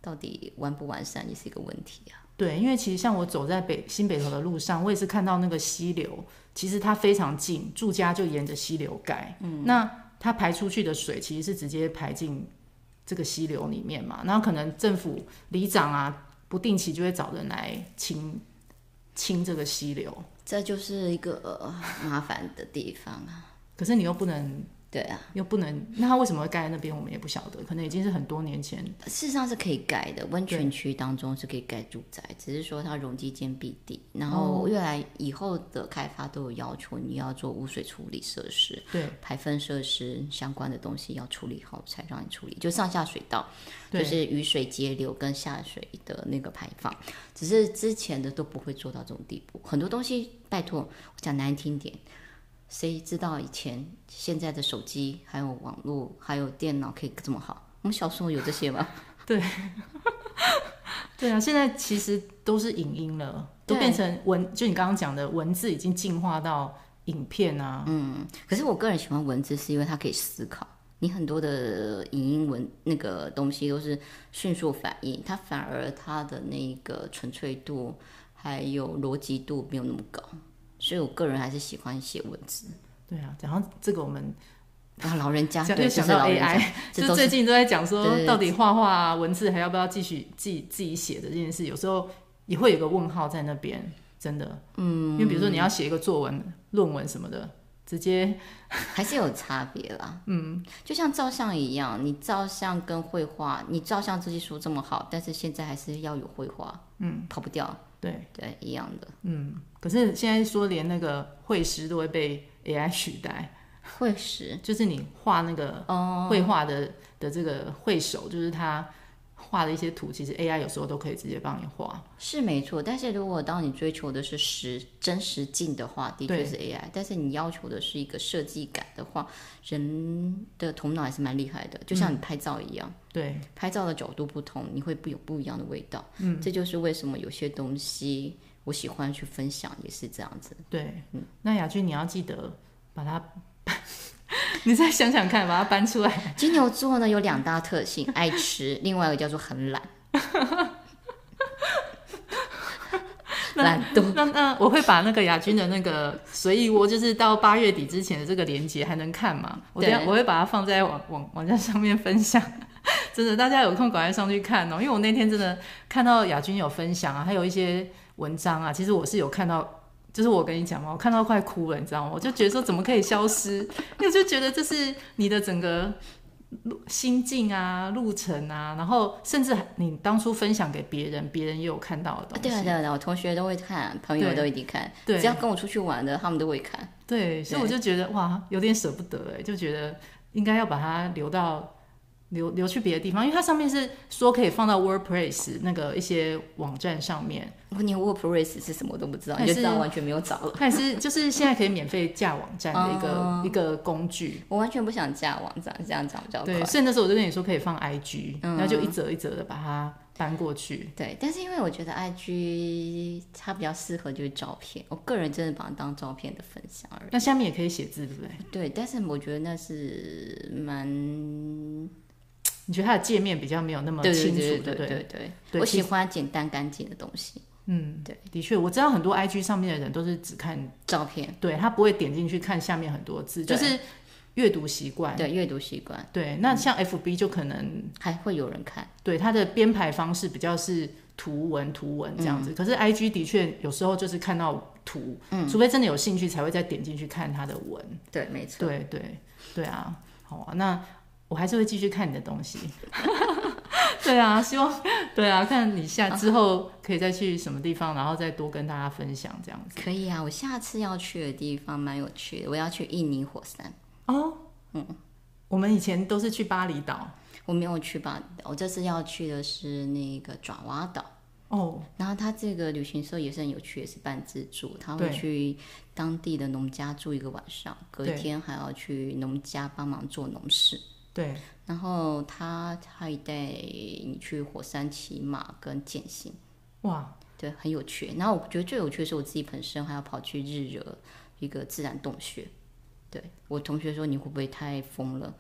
Speaker 2: 到底完不完善也是一个问题啊。
Speaker 1: 对，因为其实像我走在北新北投的路上，我也是看到那个溪流，其实它非常近，住家就沿着溪流盖。嗯，那它排出去的水其实是直接排进这个溪流里面嘛。然后可能政府里长啊，不定期就会找人来清清这个溪流，
Speaker 2: 这就是一个麻烦的地方啊。
Speaker 1: 可是你又不能。
Speaker 2: 对啊，
Speaker 1: 又不能，那他为什么会盖在那边？我们也不晓得，可能已经是很多年前。
Speaker 2: 事实上是可以盖的，温泉区当中是可以盖住宅，只是说它容积间壁地。然后越来以后的开发都有要求，你要做污水处理设施，
Speaker 1: 对，
Speaker 2: 排分设施相关的东西要处理好才让你处理。就上下水道，就是雨水截流跟下水的那个排放，只是之前的都不会做到这种地步。很多东西，拜托我讲难听点。谁知道以前现在的手机还有网络还有电脑可以这么好？我们小时候有这些吗？
Speaker 1: 对，对啊，现在其实都是影音了，都变成文，就你刚刚讲的文字已经进化到影片啊。
Speaker 2: 嗯，可是我个人喜欢文字，是因为它可以思考。你很多的影音文那个东西都是迅速反应，它反而它的那个纯粹度还有逻辑度没有那么高。所以，我个人还是喜欢写文字。
Speaker 1: 对啊，然后这个我们
Speaker 2: 啊，老人家
Speaker 1: 就想到 AI，就最近都在讲说，到底画画啊，文字还要不要继续自己自己写的这件事，有时候也会有个问号在那边，真的。嗯，因为比如说你要写一个作文、论文什么的，直接
Speaker 2: 还是有差别啦。嗯，就像照相一样，你照相跟绘画，你照相技术这么好，但是现在还是要有绘画，嗯，跑不掉。
Speaker 1: 对
Speaker 2: 对，一样的。
Speaker 1: 嗯，可是现在说连那个绘师都会被 AI 取代。
Speaker 2: 绘师
Speaker 1: 就是你画那个绘画的、哦、的这个绘手，就是他。画的一些图，其实 AI 有时候都可以直接帮你画，
Speaker 2: 是没错。但是如果当你追求的是实真实境的话，的确是 AI。但是你要求的是一个设计感的话，人的头脑还是蛮厉害的。就像你拍照一样，嗯、对，拍照的角度不同，你会不有不一样的味道。嗯，这就是为什么有些东西我喜欢去分享，也是这样子。
Speaker 1: 对，嗯，那雅君你要记得把它。你再想想看，把它搬出来。
Speaker 2: 金牛座呢，有两大特性：爱吃，另外一个叫做很懒。懒惰。
Speaker 1: 那那我会把那个雅君的那个随意窝，就是到八月底之前的这个连接还能看吗？我等下我会把它放在网网网站上面分享。真的，大家有空赶快上去看哦，因为我那天真的看到雅君有分享啊，还有一些文章啊，其实我是有看到。就是我跟你讲嘛，我看到快哭了，你知道吗？我就觉得说怎么可以消失？因为我就觉得这是你的整个路心境啊、路程啊，然后甚至你当初分享给别人，别人也有看到的东西。
Speaker 2: 对啊，对啊，我同学都会看，朋友都一定看，对，只要跟我出去玩的，他们都会看。
Speaker 1: 对，所以我就觉得哇，有点舍不得哎，就觉得应该要把它留到流流去别的地方，因为它上面是说可以放到 WordPress 那个一些网站上面。
Speaker 2: 我连 WordPress 是什么都不知道，你就知道完全没有找了。
Speaker 1: 它也是就是现在可以免费架网站的一个、嗯、一个工具。
Speaker 2: 我完全不想架网站，这样讲比较快。
Speaker 1: 对，所以那时候我就跟你说可以放 IG，、嗯、然后就一折一折的把它搬过去。
Speaker 2: 对，但是因为我觉得 IG 它比较适合就是照片，我个人真的把它当照片的分享而已。
Speaker 1: 那下面也可以写字，对不对？
Speaker 2: 对，但是我觉得那是蛮。
Speaker 1: 你觉得它的界面比较没有那么清楚，对对
Speaker 2: 对对对。我喜欢简单干净的东西。
Speaker 1: 嗯，对，的确，我知道很多 IG 上面的人都是只看
Speaker 2: 照片，
Speaker 1: 对，他不会点进去看下面很多字，就是阅读习惯。
Speaker 2: 对，阅读习惯。
Speaker 1: 对，那像 FB 就可能
Speaker 2: 还会有人看，
Speaker 1: 对，它的编排方式比较是图文图文这样子。可是 IG 的确有时候就是看到图，嗯，除非真的有兴趣才会再点进去看它的文。
Speaker 2: 对，没错。
Speaker 1: 对对对啊，好啊，那。我还是会继续看你的东西，对啊，希望对啊，看你下之后可以再去什么地方，然后再多跟大家分享这样子。
Speaker 2: 可以啊，我下次要去的地方蛮有趣的，我要去印尼火山。
Speaker 1: 哦，嗯，我们以前都是去巴厘岛，
Speaker 2: 我没有去巴厘岛，我这次要去的是那个爪哇岛。
Speaker 1: 哦，
Speaker 2: 然后他这个旅行社也是很有趣，也是半自助，他会去当地的农家住一个晚上，隔天还要去农家帮忙做农事。
Speaker 1: 对，
Speaker 2: 然后他还带你去火山骑马跟健行，
Speaker 1: 哇，
Speaker 2: 对，很有趣。然后我觉得最有趣的是我自己本身还要跑去日惹一个自然洞穴。对，我同学说，你会不会太疯了？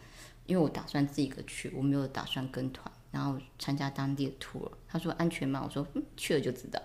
Speaker 2: 因为我打算自己一个去，我没有打算跟团，然后参加当地的 tour。他说安全吗？我说嗯，去了就知道。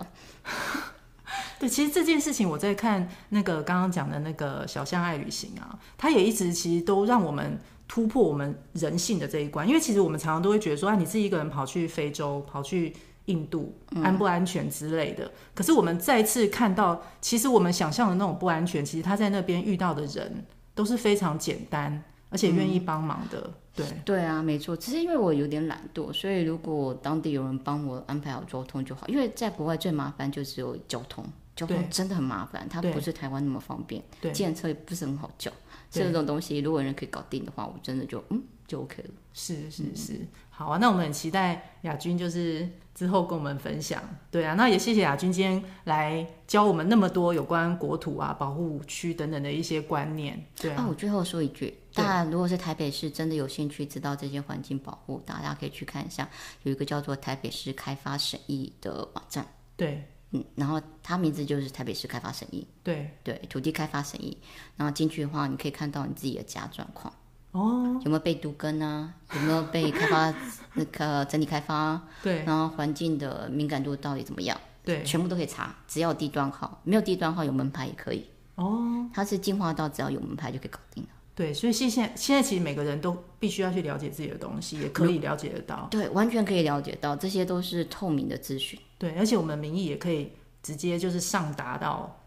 Speaker 1: 对，其实这件事情我在看那个刚刚讲的那个小象爱旅行啊，他也一直其实都让我们。突破我们人性的这一关，因为其实我们常常都会觉得说，啊，你自己一个人跑去非洲、跑去印度，安不安全之类的。嗯。可是我们再次看到，其实我们想象的那种不安全，其实他在那边遇到的人都是非常简单，而且愿意帮忙的。嗯。对，
Speaker 2: 对啊，没错。只是因为我有点懒惰，所以如果当地有人帮我安排好交通就好。因为在国外最麻烦就只有交通，交通真的很麻烦，它不是台湾那么方便，对，计程车也不是很好叫。这种东西，如果有人可以搞定的话，我真的就嗯就 OK 了。
Speaker 1: 是是是，好啊，那我们很期待亚军就是之后跟我们分享。对啊，那也谢谢亚军今天来教我们那么多有关国土啊、保护区等等的一些观念。对啊，
Speaker 2: 啊我最后说一句，大家如果是台北市真的有兴趣知道这些环境保护，大家可以去看一下，有一个叫做台北市开发审议的网站。
Speaker 1: 对。
Speaker 2: 嗯，然后它名字就是台北市开发审议，
Speaker 1: 对
Speaker 2: 对，土地开发审议。然后进去的话，你可以看到你自己的家状况，
Speaker 1: 哦，
Speaker 2: 有没有被都更啊？有没有被开发那个整体开发？
Speaker 1: 对，
Speaker 2: 然后环境的敏感度到底怎么样？
Speaker 1: 对，
Speaker 2: 全部都可以查，只要有地段号，没有地段号有门牌也可以。
Speaker 1: 哦，
Speaker 2: 它是进化到只要有门牌就可以搞定了。
Speaker 1: 对，所以现现现在其实每个人都必须要去了解自己的东西，也可以了解得到。
Speaker 2: 对，完全可以了解到，这些都是透明的资讯。
Speaker 1: 对，而且我们民意也可以。直接就是上达到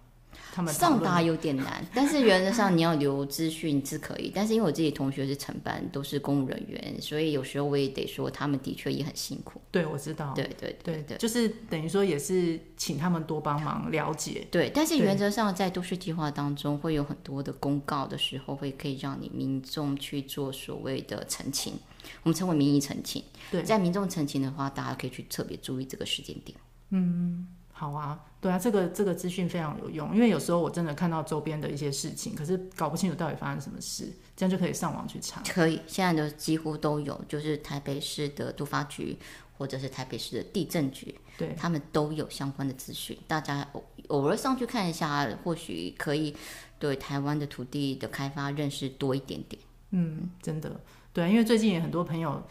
Speaker 1: 他们
Speaker 2: 上达有点难，但是原则上你要留资讯是可以。但是因为我自己同学是承办，都是公务人员，所以有时候我也得说，他们的确也很辛苦。
Speaker 1: 对，我知道。
Speaker 2: 对对对对，
Speaker 1: 就是等于说也是请他们多帮忙了解。
Speaker 2: 对，但是原则上在都市计划当中会有很多的公告的时候，会可以让你民众去做所谓的澄清，我们称为民意澄清。
Speaker 1: 对，
Speaker 2: 在民众澄清的话，大家可以去特别注意这个时间点。
Speaker 1: 嗯。好啊，对啊，这个这个资讯非常有用，因为有时候我真的看到周边的一些事情，可是搞不清楚到底发生什么事，这样就可以上网去查。
Speaker 2: 可以，现在都几乎都有，就是台北市的都发局或者是台北市的地震局，
Speaker 1: 对，
Speaker 2: 他们都有相关的资讯，大家偶偶尔上去看一下，或许可以对台湾的土地的开发认识多一点点。
Speaker 1: 嗯，真的，对，因为最近也很多朋友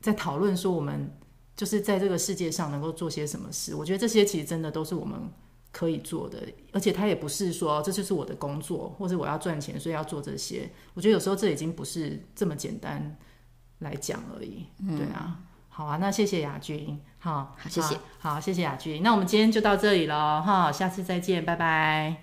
Speaker 1: 在讨论说我们。就是在这个世界上能够做些什么事，我觉得这些其实真的都是我们可以做的，而且他也不是说这就是我的工作，或者我要赚钱，所以要做这些。我觉得有时候这已经不是这么简单来讲而已。嗯，对啊，好啊，那谢谢雅君，好，
Speaker 2: 好，谢谢，
Speaker 1: 好，好，谢谢雅君，那我们今天就到这里了，哈，下次再见，拜拜。